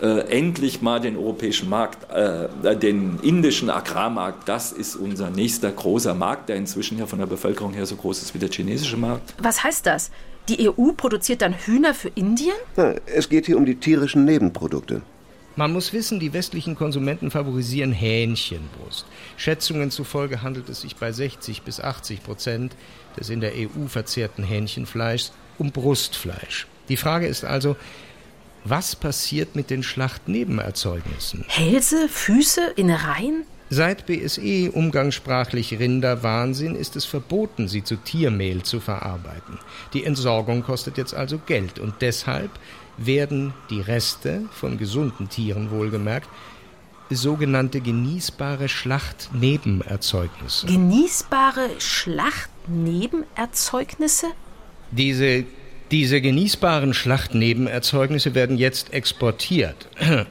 äh, endlich mal den europäischen Markt, äh, den indischen Agrarmarkt, das ist unser nächster großer Markt, der inzwischen ja von der Bevölkerung her so groß ist wie der chinesische Markt. Was heißt das? Die EU produziert dann Hühner für Indien? Na, es geht hier um die tierischen Nebenprodukte. Man muss wissen, die westlichen Konsumenten favorisieren Hähnchenbrust. Schätzungen zufolge handelt es sich bei 60 bis 80 Prozent des in der EU verzehrten Hähnchenfleischs um Brustfleisch. Die Frage ist also, was passiert mit den Schlachtnebenerzeugnissen? Hälse, Füße, Innereien? Seit BSE umgangssprachlich Rinderwahnsinn ist es verboten, sie zu Tiermehl zu verarbeiten. Die Entsorgung kostet jetzt also Geld und deshalb werden die Reste von gesunden Tieren wohlgemerkt sogenannte genießbare Schlachtnebenerzeugnisse. Genießbare Schlachtnebenerzeugnisse? Diese, diese genießbaren Schlachtnebenerzeugnisse werden jetzt exportiert.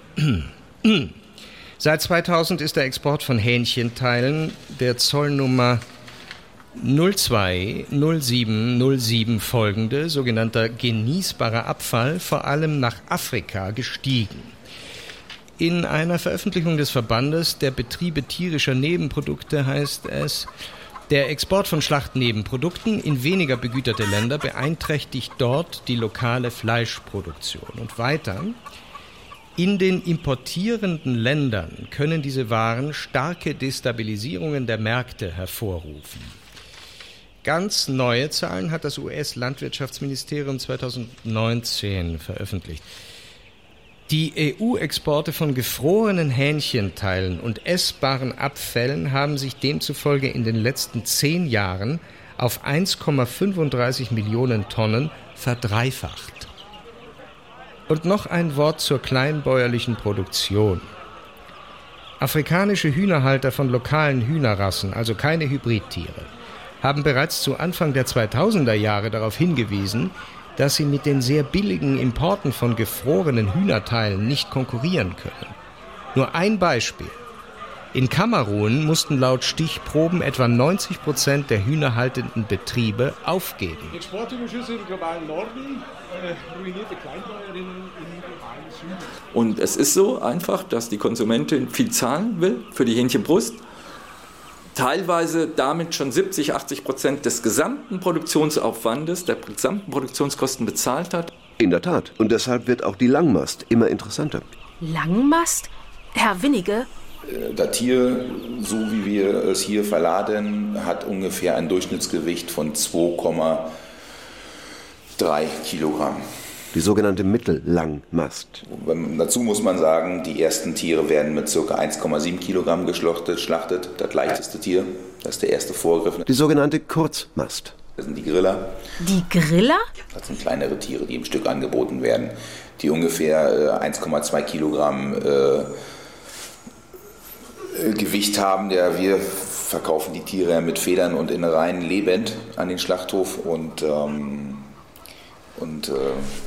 Seit 2000 ist der Export von Hähnchenteilen der Zollnummer 020707 folgende, sogenannter genießbarer Abfall, vor allem nach Afrika gestiegen. In einer Veröffentlichung des Verbandes der Betriebe tierischer Nebenprodukte heißt es, der Export von Schlachtnebenprodukten in weniger begüterte Länder beeinträchtigt dort die lokale Fleischproduktion. Und weiter, in den importierenden Ländern können diese Waren starke Destabilisierungen der Märkte hervorrufen. Ganz neue Zahlen hat das US-Landwirtschaftsministerium 2019 veröffentlicht. Die EU-Exporte von gefrorenen Hähnchenteilen und essbaren Abfällen haben sich demzufolge in den letzten zehn Jahren auf 1,35 Millionen Tonnen verdreifacht. Und noch ein Wort zur kleinbäuerlichen Produktion. Afrikanische Hühnerhalter von lokalen Hühnerrassen, also keine Hybridtiere, haben bereits zu Anfang der 2000er Jahre darauf hingewiesen, dass sie mit den sehr billigen Importen von gefrorenen Hühnerteilen nicht konkurrieren können. Nur ein Beispiel. In Kamerun mussten laut Stichproben etwa 90 Prozent der hühnerhaltenden Betriebe aufgeben. Exportüberschüsse im globalen Norden, ruinierte Kleinbäuerinnen im globalen Süden. Und es ist so einfach, dass die Konsumentin viel zahlen will für die Hähnchenbrust teilweise damit schon 70, 80 Prozent des gesamten Produktionsaufwandes, der gesamten Produktionskosten bezahlt hat. In der Tat. Und deshalb wird auch die Langmast immer interessanter. Langmast? Herr Winnige? Das Tier, so wie wir es hier verladen, hat ungefähr ein Durchschnittsgewicht von 2,3 Kilogramm. Die sogenannte Mittellangmast. Dazu muss man sagen, die ersten Tiere werden mit ca. 1,7 Kilogramm geschlachtet, schlachtet. Das leichteste Tier, das ist der erste Vorgriff. Die sogenannte Kurzmast. Das sind die Griller. Die Griller? Das sind kleinere Tiere, die im Stück angeboten werden, die ungefähr 1,2 Kilogramm äh, Gewicht haben. Der, wir verkaufen die Tiere mit Federn und Innereien lebend an den Schlachthof und ähm, und, äh,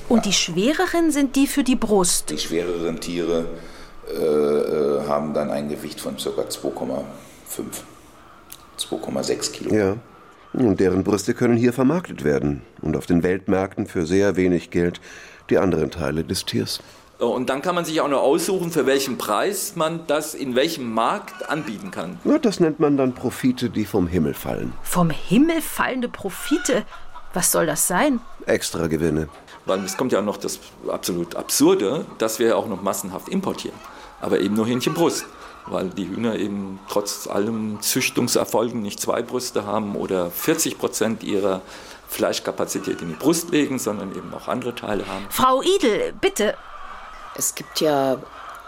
Und die schwereren sind die für die Brust? Die schwereren Tiere äh, äh, haben dann ein Gewicht von ca. 2,5, 2,6 Kilo. Ja. Und deren Brüste können hier vermarktet werden und auf den Weltmärkten für sehr wenig Geld die anderen Teile des Tiers. Und dann kann man sich auch noch aussuchen, für welchen Preis man das in welchem Markt anbieten kann. Ja, das nennt man dann Profite, die vom Himmel fallen. Vom Himmel fallende Profite? Was soll das sein? Extra Gewinne. Weil es kommt ja noch das absolut Absurde, dass wir auch noch massenhaft importieren. Aber eben nur Hähnchenbrust. Weil die Hühner eben trotz allem Züchtungserfolgen nicht zwei Brüste haben oder 40 Prozent ihrer Fleischkapazität in die Brust legen, sondern eben auch andere Teile haben. Frau Idel, bitte. Es gibt ja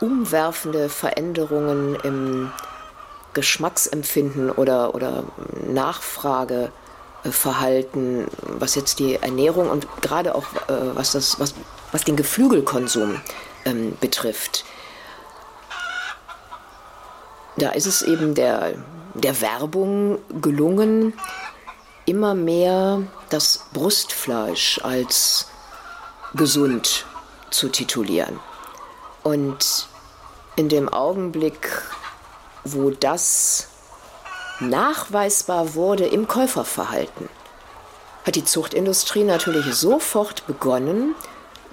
umwerfende Veränderungen im Geschmacksempfinden oder, oder Nachfrage. Verhalten, was jetzt die Ernährung und gerade auch äh, was, das, was, was den Geflügelkonsum ähm, betrifft. Da ist es eben der, der Werbung gelungen, immer mehr das Brustfleisch als gesund zu titulieren. Und In dem Augenblick, wo das nachweisbar wurde im Käuferverhalten, hat die Zuchtindustrie natürlich sofort begonnen,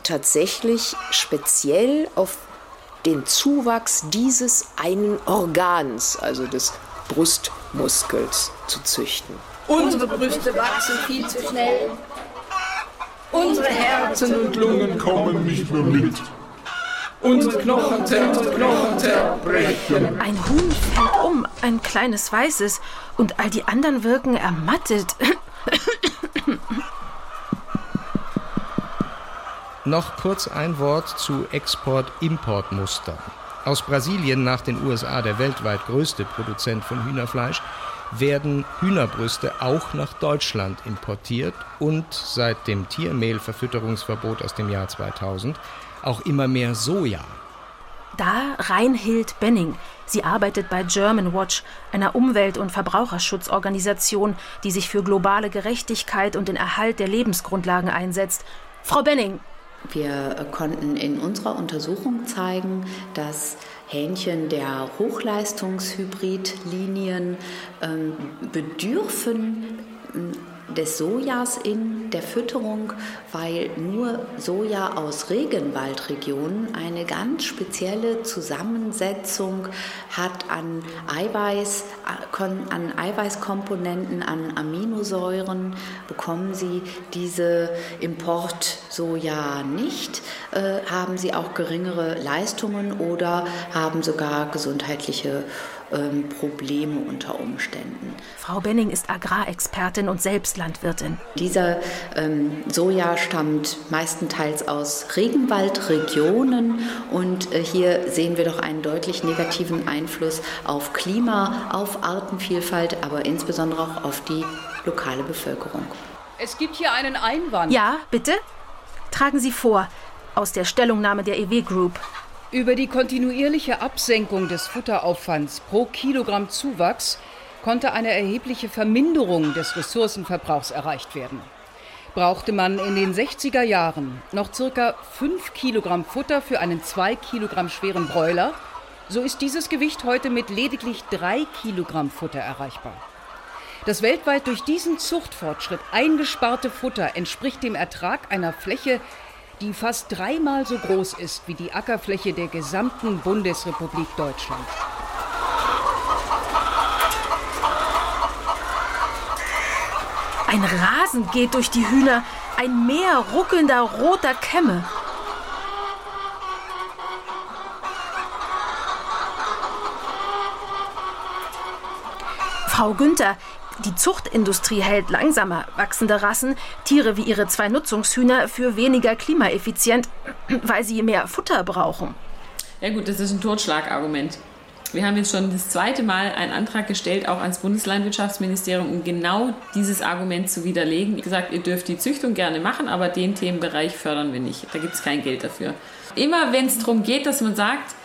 tatsächlich speziell auf den Zuwachs dieses einen Organs, also des Brustmuskels, zu züchten. Unsere Brüste wachsen viel zu schnell. Unsere Herzen und Lungen kommen nicht mehr mit. Und Knochen zerbrechen. Ein Huhn fällt um, ein kleines weißes, und all die anderen wirken ermattet. Noch kurz ein Wort zu Export-Import-Mustern. Aus Brasilien nach den USA der weltweit größte Produzent von Hühnerfleisch werden Hühnerbrüste auch nach Deutschland importiert und seit dem Tiermehlverfütterungsverbot aus dem Jahr 2000 auch immer mehr Soja. Da Reinhild Benning. Sie arbeitet bei German Watch, einer Umwelt- und Verbraucherschutzorganisation, die sich für globale Gerechtigkeit und den Erhalt der Lebensgrundlagen einsetzt. Frau Benning, wir konnten in unserer Untersuchung zeigen, dass Hähnchen der Hochleistungshybridlinien ähm, bedürfen des Sojas in der Fütterung, weil nur Soja aus Regenwaldregionen eine ganz spezielle Zusammensetzung hat an Eiweiß, an Eiweißkomponenten, an Aminosäuren, bekommen sie diese Import-Soja nicht, äh, haben sie auch geringere Leistungen oder haben sogar gesundheitliche ähm, Probleme unter Umständen. Frau Benning ist Agrarexpertin und selbst Landwirtin. Dieser ähm, Soja stammt meistenteils aus Regenwaldregionen und äh, hier sehen wir doch einen deutlich negativen Einfluss auf Klima, auf Artenvielfalt, aber insbesondere auch auf die lokale Bevölkerung. Es gibt hier einen Einwand. Ja, bitte? Tragen Sie vor aus der Stellungnahme der EW Group. Über die kontinuierliche Absenkung des Futteraufwands pro Kilogramm Zuwachs konnte eine erhebliche Verminderung des Ressourcenverbrauchs erreicht werden. Brauchte man in den 60er Jahren noch ca. 5 Kilogramm Futter für einen 2 Kilogramm schweren Bräuler, so ist dieses Gewicht heute mit lediglich 3 Kilogramm Futter erreichbar. Das weltweit durch diesen Zuchtfortschritt eingesparte Futter entspricht dem Ertrag einer Fläche die fast dreimal so groß ist wie die Ackerfläche der gesamten Bundesrepublik Deutschland. Ein Rasen geht durch die Hühner, ein Meer ruckelnder roter Kämme. Frau Günther, die Zuchtindustrie hält langsamer wachsende Rassen, Tiere wie ihre zwei Nutzungshühner, für weniger klimaeffizient, weil sie mehr Futter brauchen. Ja gut, das ist ein Totschlagargument. Wir haben jetzt schon das zweite Mal einen Antrag gestellt, auch ans Bundeslandwirtschaftsministerium, um genau dieses Argument zu widerlegen. Wie gesagt, ihr dürft die Züchtung gerne machen, aber den Themenbereich fördern wir nicht. Da gibt es kein Geld dafür. Immer wenn es darum geht, dass man sagt,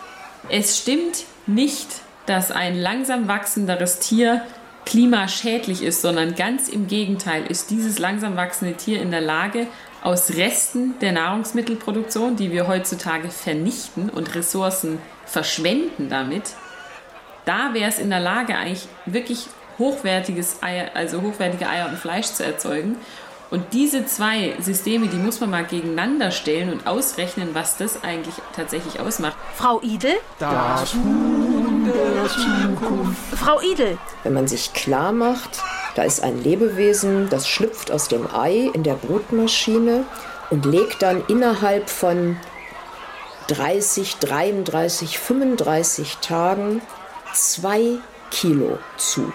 es stimmt nicht, dass ein langsam wachsenderes Tier klimaschädlich ist, sondern ganz im Gegenteil ist dieses langsam wachsende Tier in der Lage, aus Resten der Nahrungsmittelproduktion, die wir heutzutage vernichten und Ressourcen verschwenden damit, da wäre es in der Lage, eigentlich wirklich hochwertiges Eier, also hochwertige Eier und Fleisch zu erzeugen. Und diese zwei Systeme, die muss man mal gegeneinander stellen und ausrechnen, was das eigentlich tatsächlich ausmacht. Frau Idel? Das Huhn der Zukunft. Frau Idel. Wenn man sich klar macht, da ist ein Lebewesen, das schlüpft aus dem Ei in der Brutmaschine und legt dann innerhalb von 30, 33, 35 Tagen zwei Kilo zu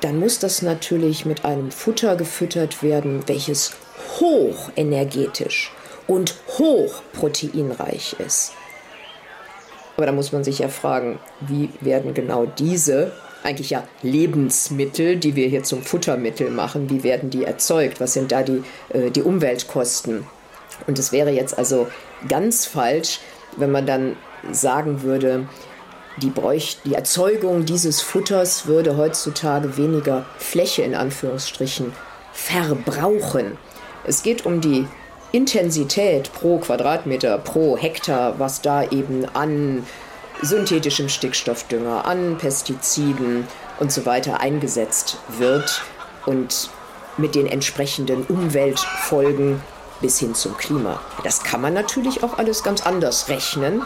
dann muss das natürlich mit einem Futter gefüttert werden, welches hochenergetisch und hochproteinreich ist. Aber da muss man sich ja fragen, wie werden genau diese eigentlich ja Lebensmittel, die wir hier zum Futtermittel machen, wie werden die erzeugt? Was sind da die, äh, die Umweltkosten? Und es wäre jetzt also ganz falsch, wenn man dann sagen würde, die, bräucht, die Erzeugung dieses Futters würde heutzutage weniger Fläche in Anführungsstrichen verbrauchen. Es geht um die Intensität pro Quadratmeter, pro Hektar, was da eben an synthetischem Stickstoffdünger, an Pestiziden und so weiter eingesetzt wird und mit den entsprechenden Umweltfolgen bis hin zum Klima. Das kann man natürlich auch alles ganz anders rechnen.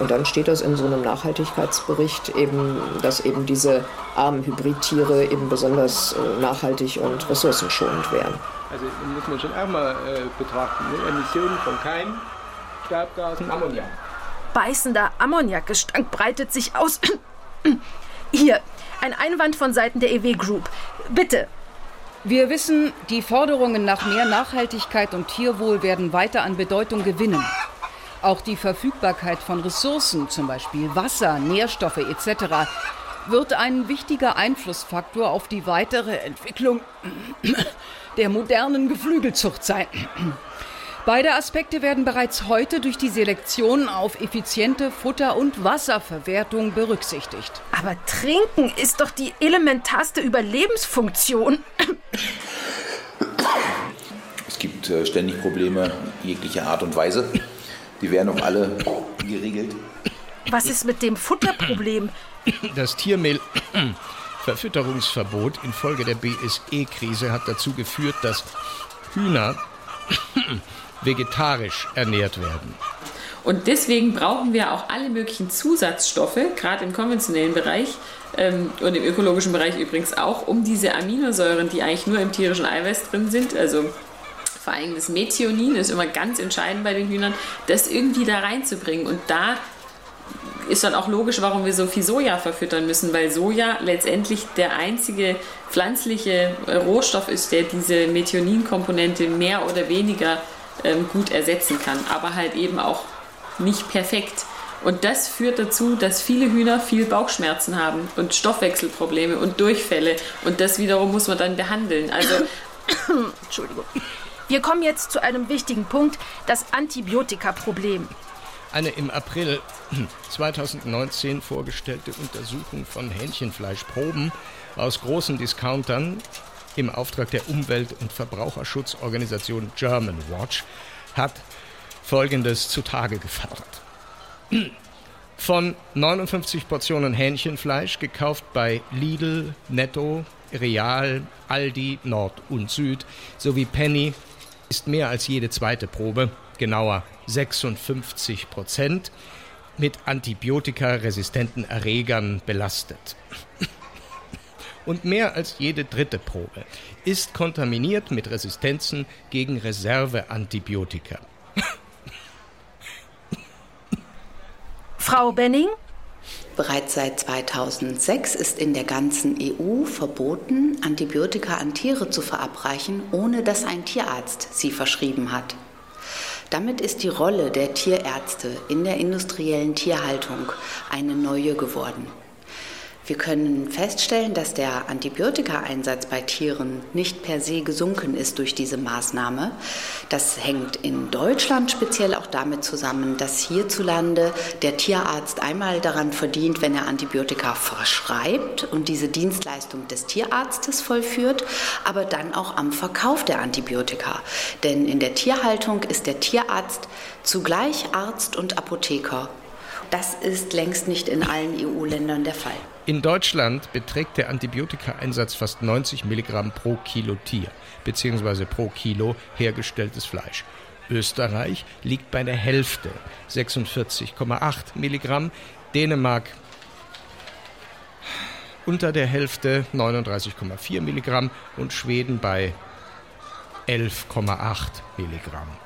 Und dann steht das in so einem Nachhaltigkeitsbericht eben, dass eben diese armen Hybridtiere eben besonders äh, nachhaltig und ressourcenschonend wären. Also muss man schon auch mal äh, betrachten. Ne? Emissionen von Keim, Staubgasen, Ammoniak. Beißender Ammoniakgestank breitet sich aus. Hier, ein Einwand von Seiten der EW Group. Bitte. Wir wissen, die Forderungen nach mehr Nachhaltigkeit und Tierwohl werden weiter an Bedeutung gewinnen. Auch die Verfügbarkeit von Ressourcen, zum Beispiel Wasser, Nährstoffe etc., wird ein wichtiger Einflussfaktor auf die weitere Entwicklung der modernen Geflügelzucht sein. Beide Aspekte werden bereits heute durch die Selektion auf effiziente Futter- und Wasserverwertung berücksichtigt. Aber trinken ist doch die elementarste Überlebensfunktion. Es gibt äh, ständig Probleme jeglicher Art und Weise. Die werden auch alle geregelt. Was ist mit dem Futterproblem? Das Tiermehl. Verfütterungsverbot infolge der BSE-Krise hat dazu geführt, dass Hühner vegetarisch ernährt werden. Und deswegen brauchen wir auch alle möglichen Zusatzstoffe, gerade im konventionellen Bereich ähm, und im ökologischen Bereich übrigens auch, um diese Aminosäuren, die eigentlich nur im tierischen Eiweiß drin sind, also vor allem das Methionin ist immer ganz entscheidend bei den Hühnern, das irgendwie da reinzubringen. Und da ist dann auch logisch, warum wir so viel Soja verfüttern müssen, weil Soja letztendlich der einzige pflanzliche Rohstoff ist, der diese Methionin-Komponente mehr oder weniger ähm, gut ersetzen kann, aber halt eben auch nicht perfekt. Und das führt dazu, dass viele Hühner viel Bauchschmerzen haben und Stoffwechselprobleme und Durchfälle. Und das wiederum muss man dann behandeln. Also, Entschuldigung. Wir kommen jetzt zu einem wichtigen Punkt, das Antibiotika-Problem. Eine im April 2019 vorgestellte Untersuchung von Hähnchenfleischproben aus großen Discountern im Auftrag der Umwelt- und Verbraucherschutzorganisation German Watch hat Folgendes zutage gefördert. Von 59 Portionen Hähnchenfleisch, gekauft bei Lidl, Netto, Real, Aldi, Nord und Süd sowie Penny, ist mehr als jede zweite Probe, genauer 56 Prozent, mit antibiotikaresistenten Erregern belastet. Und mehr als jede dritte Probe ist kontaminiert mit Resistenzen gegen Reserveantibiotika. Frau Benning? Bereits seit 2006 ist in der ganzen EU verboten, Antibiotika an Tiere zu verabreichen, ohne dass ein Tierarzt sie verschrieben hat. Damit ist die Rolle der Tierärzte in der industriellen Tierhaltung eine neue geworden. Wir können feststellen, dass der Antibiotikaeinsatz bei Tieren nicht per se gesunken ist durch diese Maßnahme. Das hängt in Deutschland speziell auch damit zusammen, dass hierzulande der Tierarzt einmal daran verdient, wenn er Antibiotika verschreibt und diese Dienstleistung des Tierarztes vollführt, aber dann auch am Verkauf der Antibiotika. Denn in der Tierhaltung ist der Tierarzt zugleich Arzt und Apotheker. Das ist längst nicht in allen EU-Ländern der Fall. In Deutschland beträgt der Antibiotikaeinsatz fast 90 Milligramm pro Kilo Tier bzw. pro Kilo hergestelltes Fleisch. Österreich liegt bei der Hälfte, 46,8 Milligramm. Dänemark unter der Hälfte, 39,4 Milligramm. Und Schweden bei 11,8 Milligramm.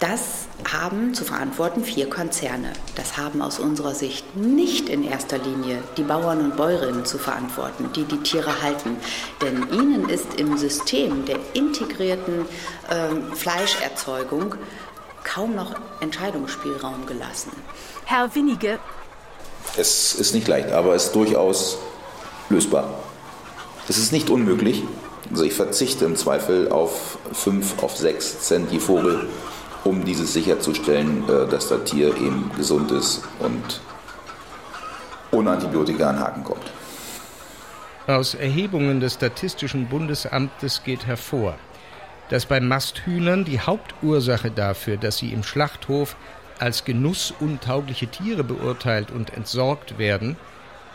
Das haben zu verantworten vier Konzerne. Das haben aus unserer Sicht nicht in erster Linie die Bauern und Bäuerinnen zu verantworten, die die Tiere halten. Denn ihnen ist im System der integrierten äh, Fleischerzeugung kaum noch Entscheidungsspielraum gelassen. Herr Winnige. Es ist nicht leicht, aber es ist durchaus lösbar. Es ist nicht unmöglich. Also ich verzichte im Zweifel auf 5, auf 6 Cent je Vogel um dieses sicherzustellen, äh, dass das Tier eben gesund ist und ohne Antibiotika an Haken kommt. Aus Erhebungen des Statistischen Bundesamtes geht hervor, dass bei Masthühnern die Hauptursache dafür, dass sie im Schlachthof als genussuntaugliche Tiere beurteilt und entsorgt werden,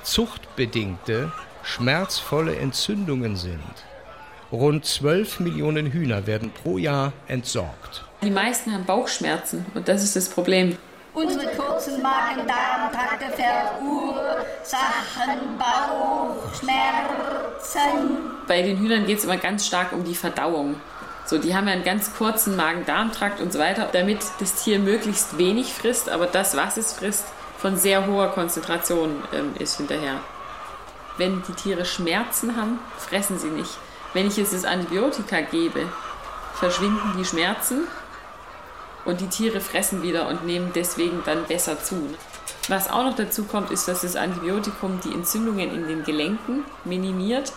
zuchtbedingte, schmerzvolle Entzündungen sind. Rund 12 Millionen Hühner werden pro Jahr entsorgt. Die meisten haben Bauchschmerzen und das ist das Problem. Unsere kurzen Magen-Darm-Trakte verursachen Bauchschmerzen. Bei den Hühnern geht es immer ganz stark um die Verdauung. So, die haben ja einen ganz kurzen Magen-Darm-Trakt und so weiter, damit das Tier möglichst wenig frisst, aber das, was es frisst, von sehr hoher Konzentration ähm, ist hinterher. Wenn die Tiere Schmerzen haben, fressen sie nicht. Wenn ich jetzt das Antibiotika gebe, verschwinden die Schmerzen und die Tiere fressen wieder und nehmen deswegen dann besser zu. Was auch noch dazu kommt, ist, dass das Antibiotikum die Entzündungen in den Gelenken minimiert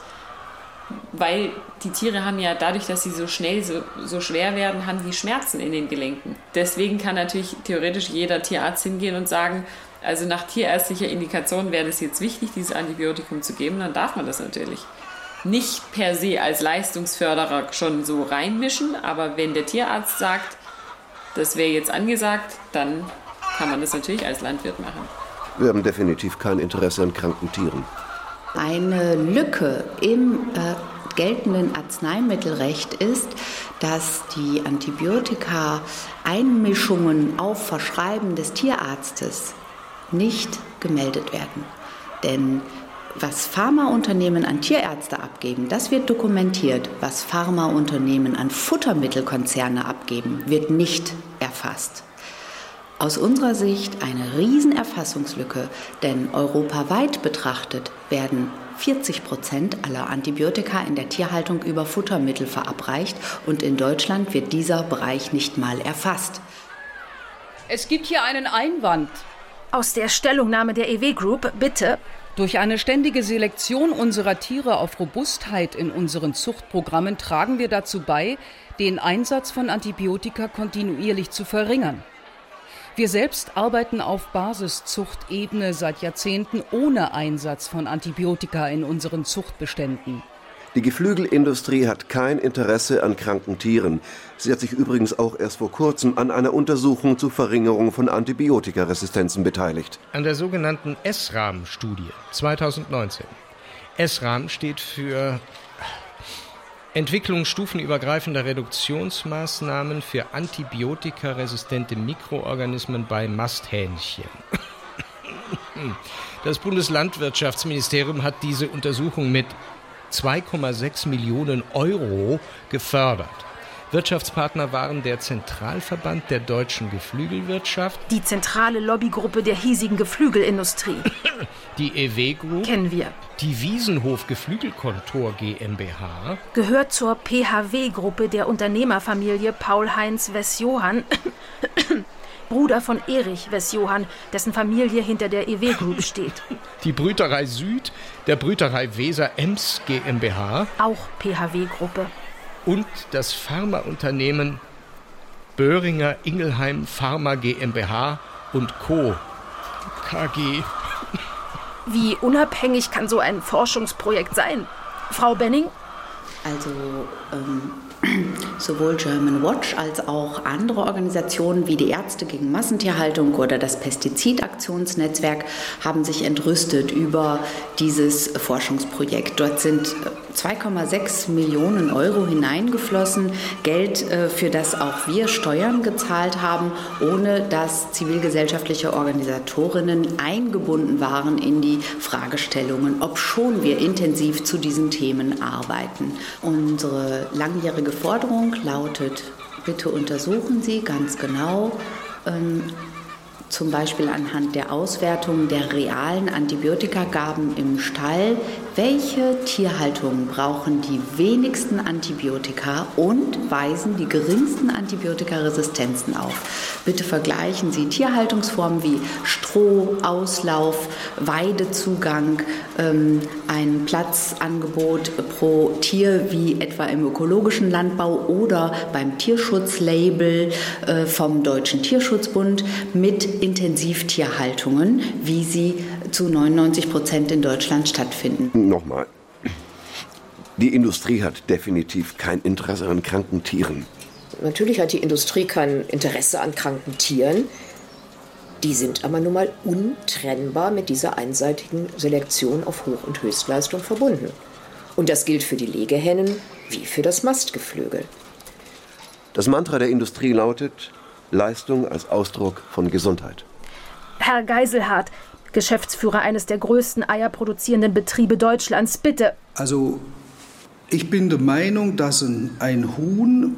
weil die Tiere haben ja dadurch, dass sie so schnell, so, so schwer werden, haben die Schmerzen in den Gelenken. Deswegen kann natürlich theoretisch jeder Tierarzt hingehen und sagen, also nach tierärztlicher Indikation wäre es jetzt wichtig, dieses Antibiotikum zu geben, dann darf man das natürlich. Nicht per se als Leistungsförderer schon so reinmischen, aber wenn der Tierarzt sagt, das wäre jetzt angesagt, dann kann man das natürlich als Landwirt machen. Wir haben definitiv kein Interesse an kranken Tieren. Eine Lücke im äh, geltenden Arzneimittelrecht ist, dass die Antibiotika-Einmischungen auf Verschreiben des Tierarztes nicht gemeldet werden. Denn was Pharmaunternehmen an Tierärzte abgeben, das wird dokumentiert. Was Pharmaunternehmen an Futtermittelkonzerne abgeben, wird nicht erfasst. Aus unserer Sicht eine Riesenerfassungslücke, denn europaweit betrachtet werden 40 Prozent aller Antibiotika in der Tierhaltung über Futtermittel verabreicht und in Deutschland wird dieser Bereich nicht mal erfasst. Es gibt hier einen Einwand. Aus der Stellungnahme der EW Group, bitte. Durch eine ständige Selektion unserer Tiere auf Robustheit in unseren Zuchtprogrammen tragen wir dazu bei, den Einsatz von Antibiotika kontinuierlich zu verringern. Wir selbst arbeiten auf Basiszuchtebene seit Jahrzehnten ohne Einsatz von Antibiotika in unseren Zuchtbeständen. Die Geflügelindustrie hat kein Interesse an kranken Tieren. Sie hat sich übrigens auch erst vor kurzem an einer Untersuchung zur Verringerung von Antibiotikaresistenzen beteiligt. An der sogenannten SRAM-Studie 2019. SRAM steht für Entwicklung stufenübergreifender Reduktionsmaßnahmen für antibiotikaresistente Mikroorganismen bei Masthähnchen. Das Bundeslandwirtschaftsministerium hat diese Untersuchung mit 2,6 Millionen Euro gefördert. Wirtschaftspartner waren der Zentralverband der deutschen Geflügelwirtschaft, Die zentrale Lobbygruppe der hiesigen Geflügelindustrie. die EW Group, Kennen wir. die Wiesenhof Geflügelkontor GmbH, Gehört zur PHW-Gruppe der Unternehmerfamilie Paul-Heinz Wess-Johann, Bruder von Erich Wess-Johann, dessen Familie hinter der EW Group steht. die Brüterei Süd, der Brüterei Weser Ems GmbH Auch PHW-Gruppe. Und das Pharmaunternehmen Böhringer Ingelheim Pharma GmbH und Co. KG. Wie unabhängig kann so ein Forschungsprojekt sein? Frau Benning? Also ähm, sowohl German Watch als auch andere Organisationen wie die Ärzte gegen Massentierhaltung oder das Pestizidaktionsnetzwerk haben sich entrüstet über dieses Forschungsprojekt. Dort sind 2,6 Millionen Euro hineingeflossen, Geld, äh, für das auch wir Steuern gezahlt haben, ohne dass zivilgesellschaftliche Organisatorinnen eingebunden waren in die Fragestellungen, obschon wir intensiv zu diesen Themen arbeiten. Unsere langjährige Forderung lautet, bitte untersuchen Sie ganz genau, ähm, zum Beispiel anhand der Auswertung der realen Antibiotikagaben im Stall, welche Tierhaltungen brauchen die wenigsten Antibiotika und weisen die geringsten Antibiotikaresistenzen auf. Bitte vergleichen Sie Tierhaltungsformen wie Stroh, Auslauf, Weidezugang, ähm, ein Platzangebot pro Tier wie etwa im ökologischen Landbau oder beim Tierschutzlabel äh, vom Deutschen Tierschutzbund mit Intensivtierhaltungen, wie sie zu 99 Prozent in Deutschland stattfinden. Nochmal. Die Industrie hat definitiv kein Interesse an kranken Tieren. Natürlich hat die Industrie kein Interesse an kranken Tieren. Die sind aber nun mal untrennbar mit dieser einseitigen Selektion auf Hoch- und Höchstleistung verbunden. Und das gilt für die Legehennen wie für das Mastgeflügel. Das Mantra der Industrie lautet Leistung als Ausdruck von Gesundheit. Herr Geiselhardt, Geschäftsführer eines der größten eierproduzierenden Betriebe Deutschlands, bitte. Also, ich bin der Meinung, dass ein, ein Huhn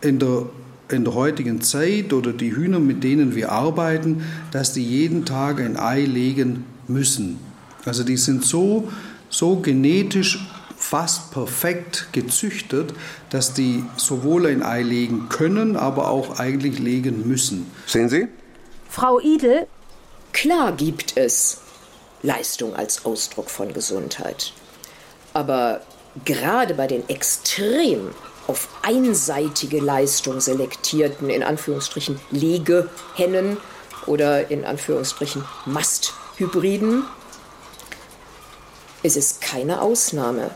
in der, in der heutigen Zeit oder die Hühner, mit denen wir arbeiten, dass die jeden Tag ein Ei legen müssen. Also die sind so, so genetisch fast perfekt gezüchtet, dass die sowohl ein Ei legen können, aber auch eigentlich legen müssen. Sehen Sie? Frau Idel? Klar gibt es Leistung als Ausdruck von Gesundheit. Aber gerade bei den extrem auf einseitige Leistung selektierten, in Anführungsstrichen Legehennen oder in Anführungsstrichen Masthybriden, ist es keine Ausnahme,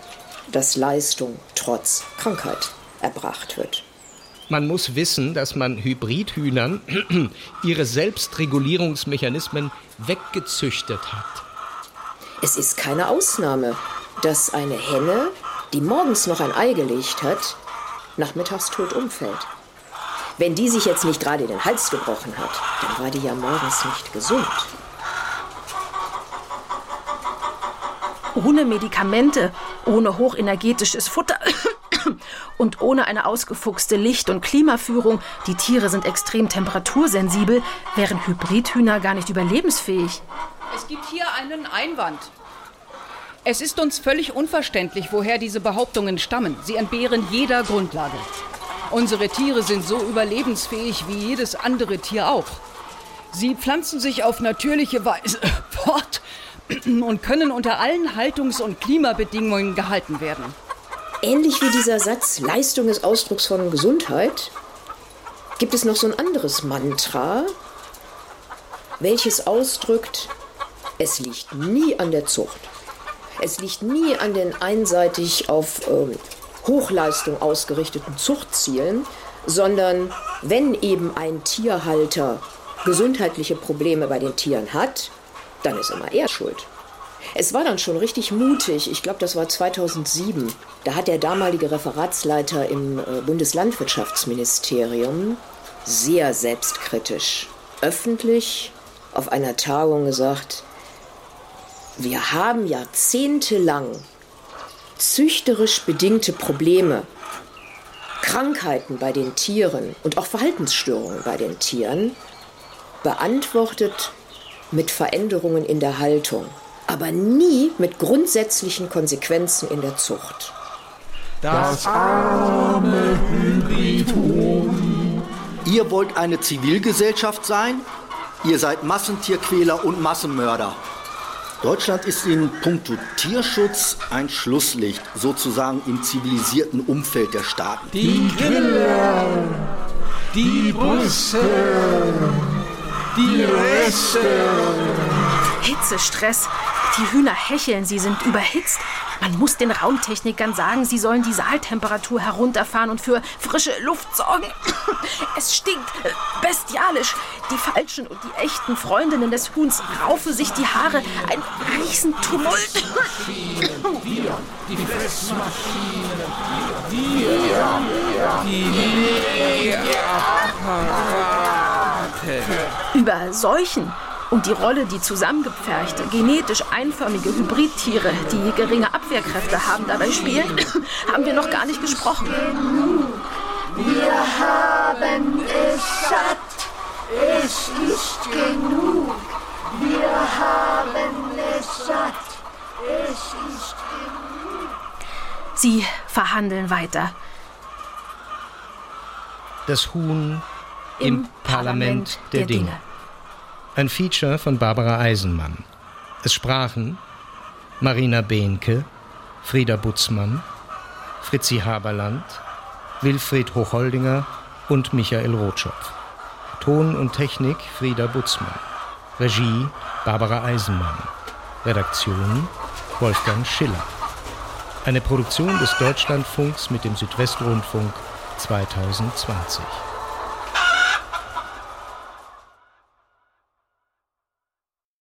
dass Leistung trotz Krankheit erbracht wird. Man muss wissen, dass man Hybridhühnern ihre Selbstregulierungsmechanismen weggezüchtet hat. Es ist keine Ausnahme, dass eine Henne, die morgens noch ein Ei gelegt hat, nachmittags tot umfällt. Wenn die sich jetzt nicht gerade den Hals gebrochen hat, dann war die ja morgens nicht gesund. Ohne Medikamente, ohne hochenergetisches Futter und ohne eine ausgefuchste Licht- und Klimaführung, die Tiere sind extrem temperatursensibel, wären Hybridhühner gar nicht überlebensfähig. Es gibt hier einen Einwand. Es ist uns völlig unverständlich, woher diese Behauptungen stammen. Sie entbehren jeder Grundlage. Unsere Tiere sind so überlebensfähig wie jedes andere Tier auch. Sie pflanzen sich auf natürliche Weise fort und können unter allen Haltungs- und Klimabedingungen gehalten werden. Ähnlich wie dieser Satz Leistung ist Ausdrucks von Gesundheit, gibt es noch so ein anderes Mantra, welches ausdrückt, es liegt nie an der Zucht. Es liegt nie an den einseitig auf ähm, Hochleistung ausgerichteten Zuchtzielen, sondern wenn eben ein Tierhalter gesundheitliche Probleme bei den Tieren hat, dann ist immer er schuld. Es war dann schon richtig mutig. Ich glaube, das war 2007. Da hat der damalige Referatsleiter im äh, Bundeslandwirtschaftsministerium sehr selbstkritisch öffentlich auf einer Tagung gesagt, wir haben jahrzehntelang züchterisch bedingte Probleme, Krankheiten bei den Tieren und auch Verhaltensstörungen bei den Tieren beantwortet mit Veränderungen in der Haltung, aber nie mit grundsätzlichen Konsequenzen in der Zucht. Das arme Hybridhuhn. Ihr wollt eine Zivilgesellschaft sein? Ihr seid Massentierquäler und Massenmörder. Deutschland ist in puncto Tierschutz ein Schlusslicht, sozusagen im zivilisierten Umfeld der Staaten. Die Griller, die Brüste, die Reste. Hitze, Stress. Die Hühner hecheln, sie sind überhitzt. Man muss den Raumtechnikern sagen, sie sollen die Saaltemperatur herunterfahren und für frische Luft sorgen. Es stinkt bestialisch. Die falschen und die echten Freundinnen des Huhns raufen sich die Haare. Ein Riesentumult. Wir, die Fressmaschinen, wir, die Legeapparate. Über Seuchen und die Rolle, die zusammengepferchte, genetisch einförmige Hybridtiere, die geringe Abwehrkräfte haben, dabei spielen, haben wir noch gar nicht gesprochen. Wir haben es satt. Es ist genug. Wir haben es satt. Es ist genug. Sie verhandeln weiter. Das Huhn im, Parlament der, Dinge. Ein Feature von Barbara Eisenmann. Es sprachen Marina Behnke, Frieda Butzmann, Fritzi Haberland, Wilfried Hochholdinger und Michael Rotschopf. Ton und Technik Frieda Butzmann. Regie Barbara Eisenmann. Redaktion Wolfgang Schiller. Eine Produktion des Deutschlandfunks mit dem Südwestrundfunk 2020.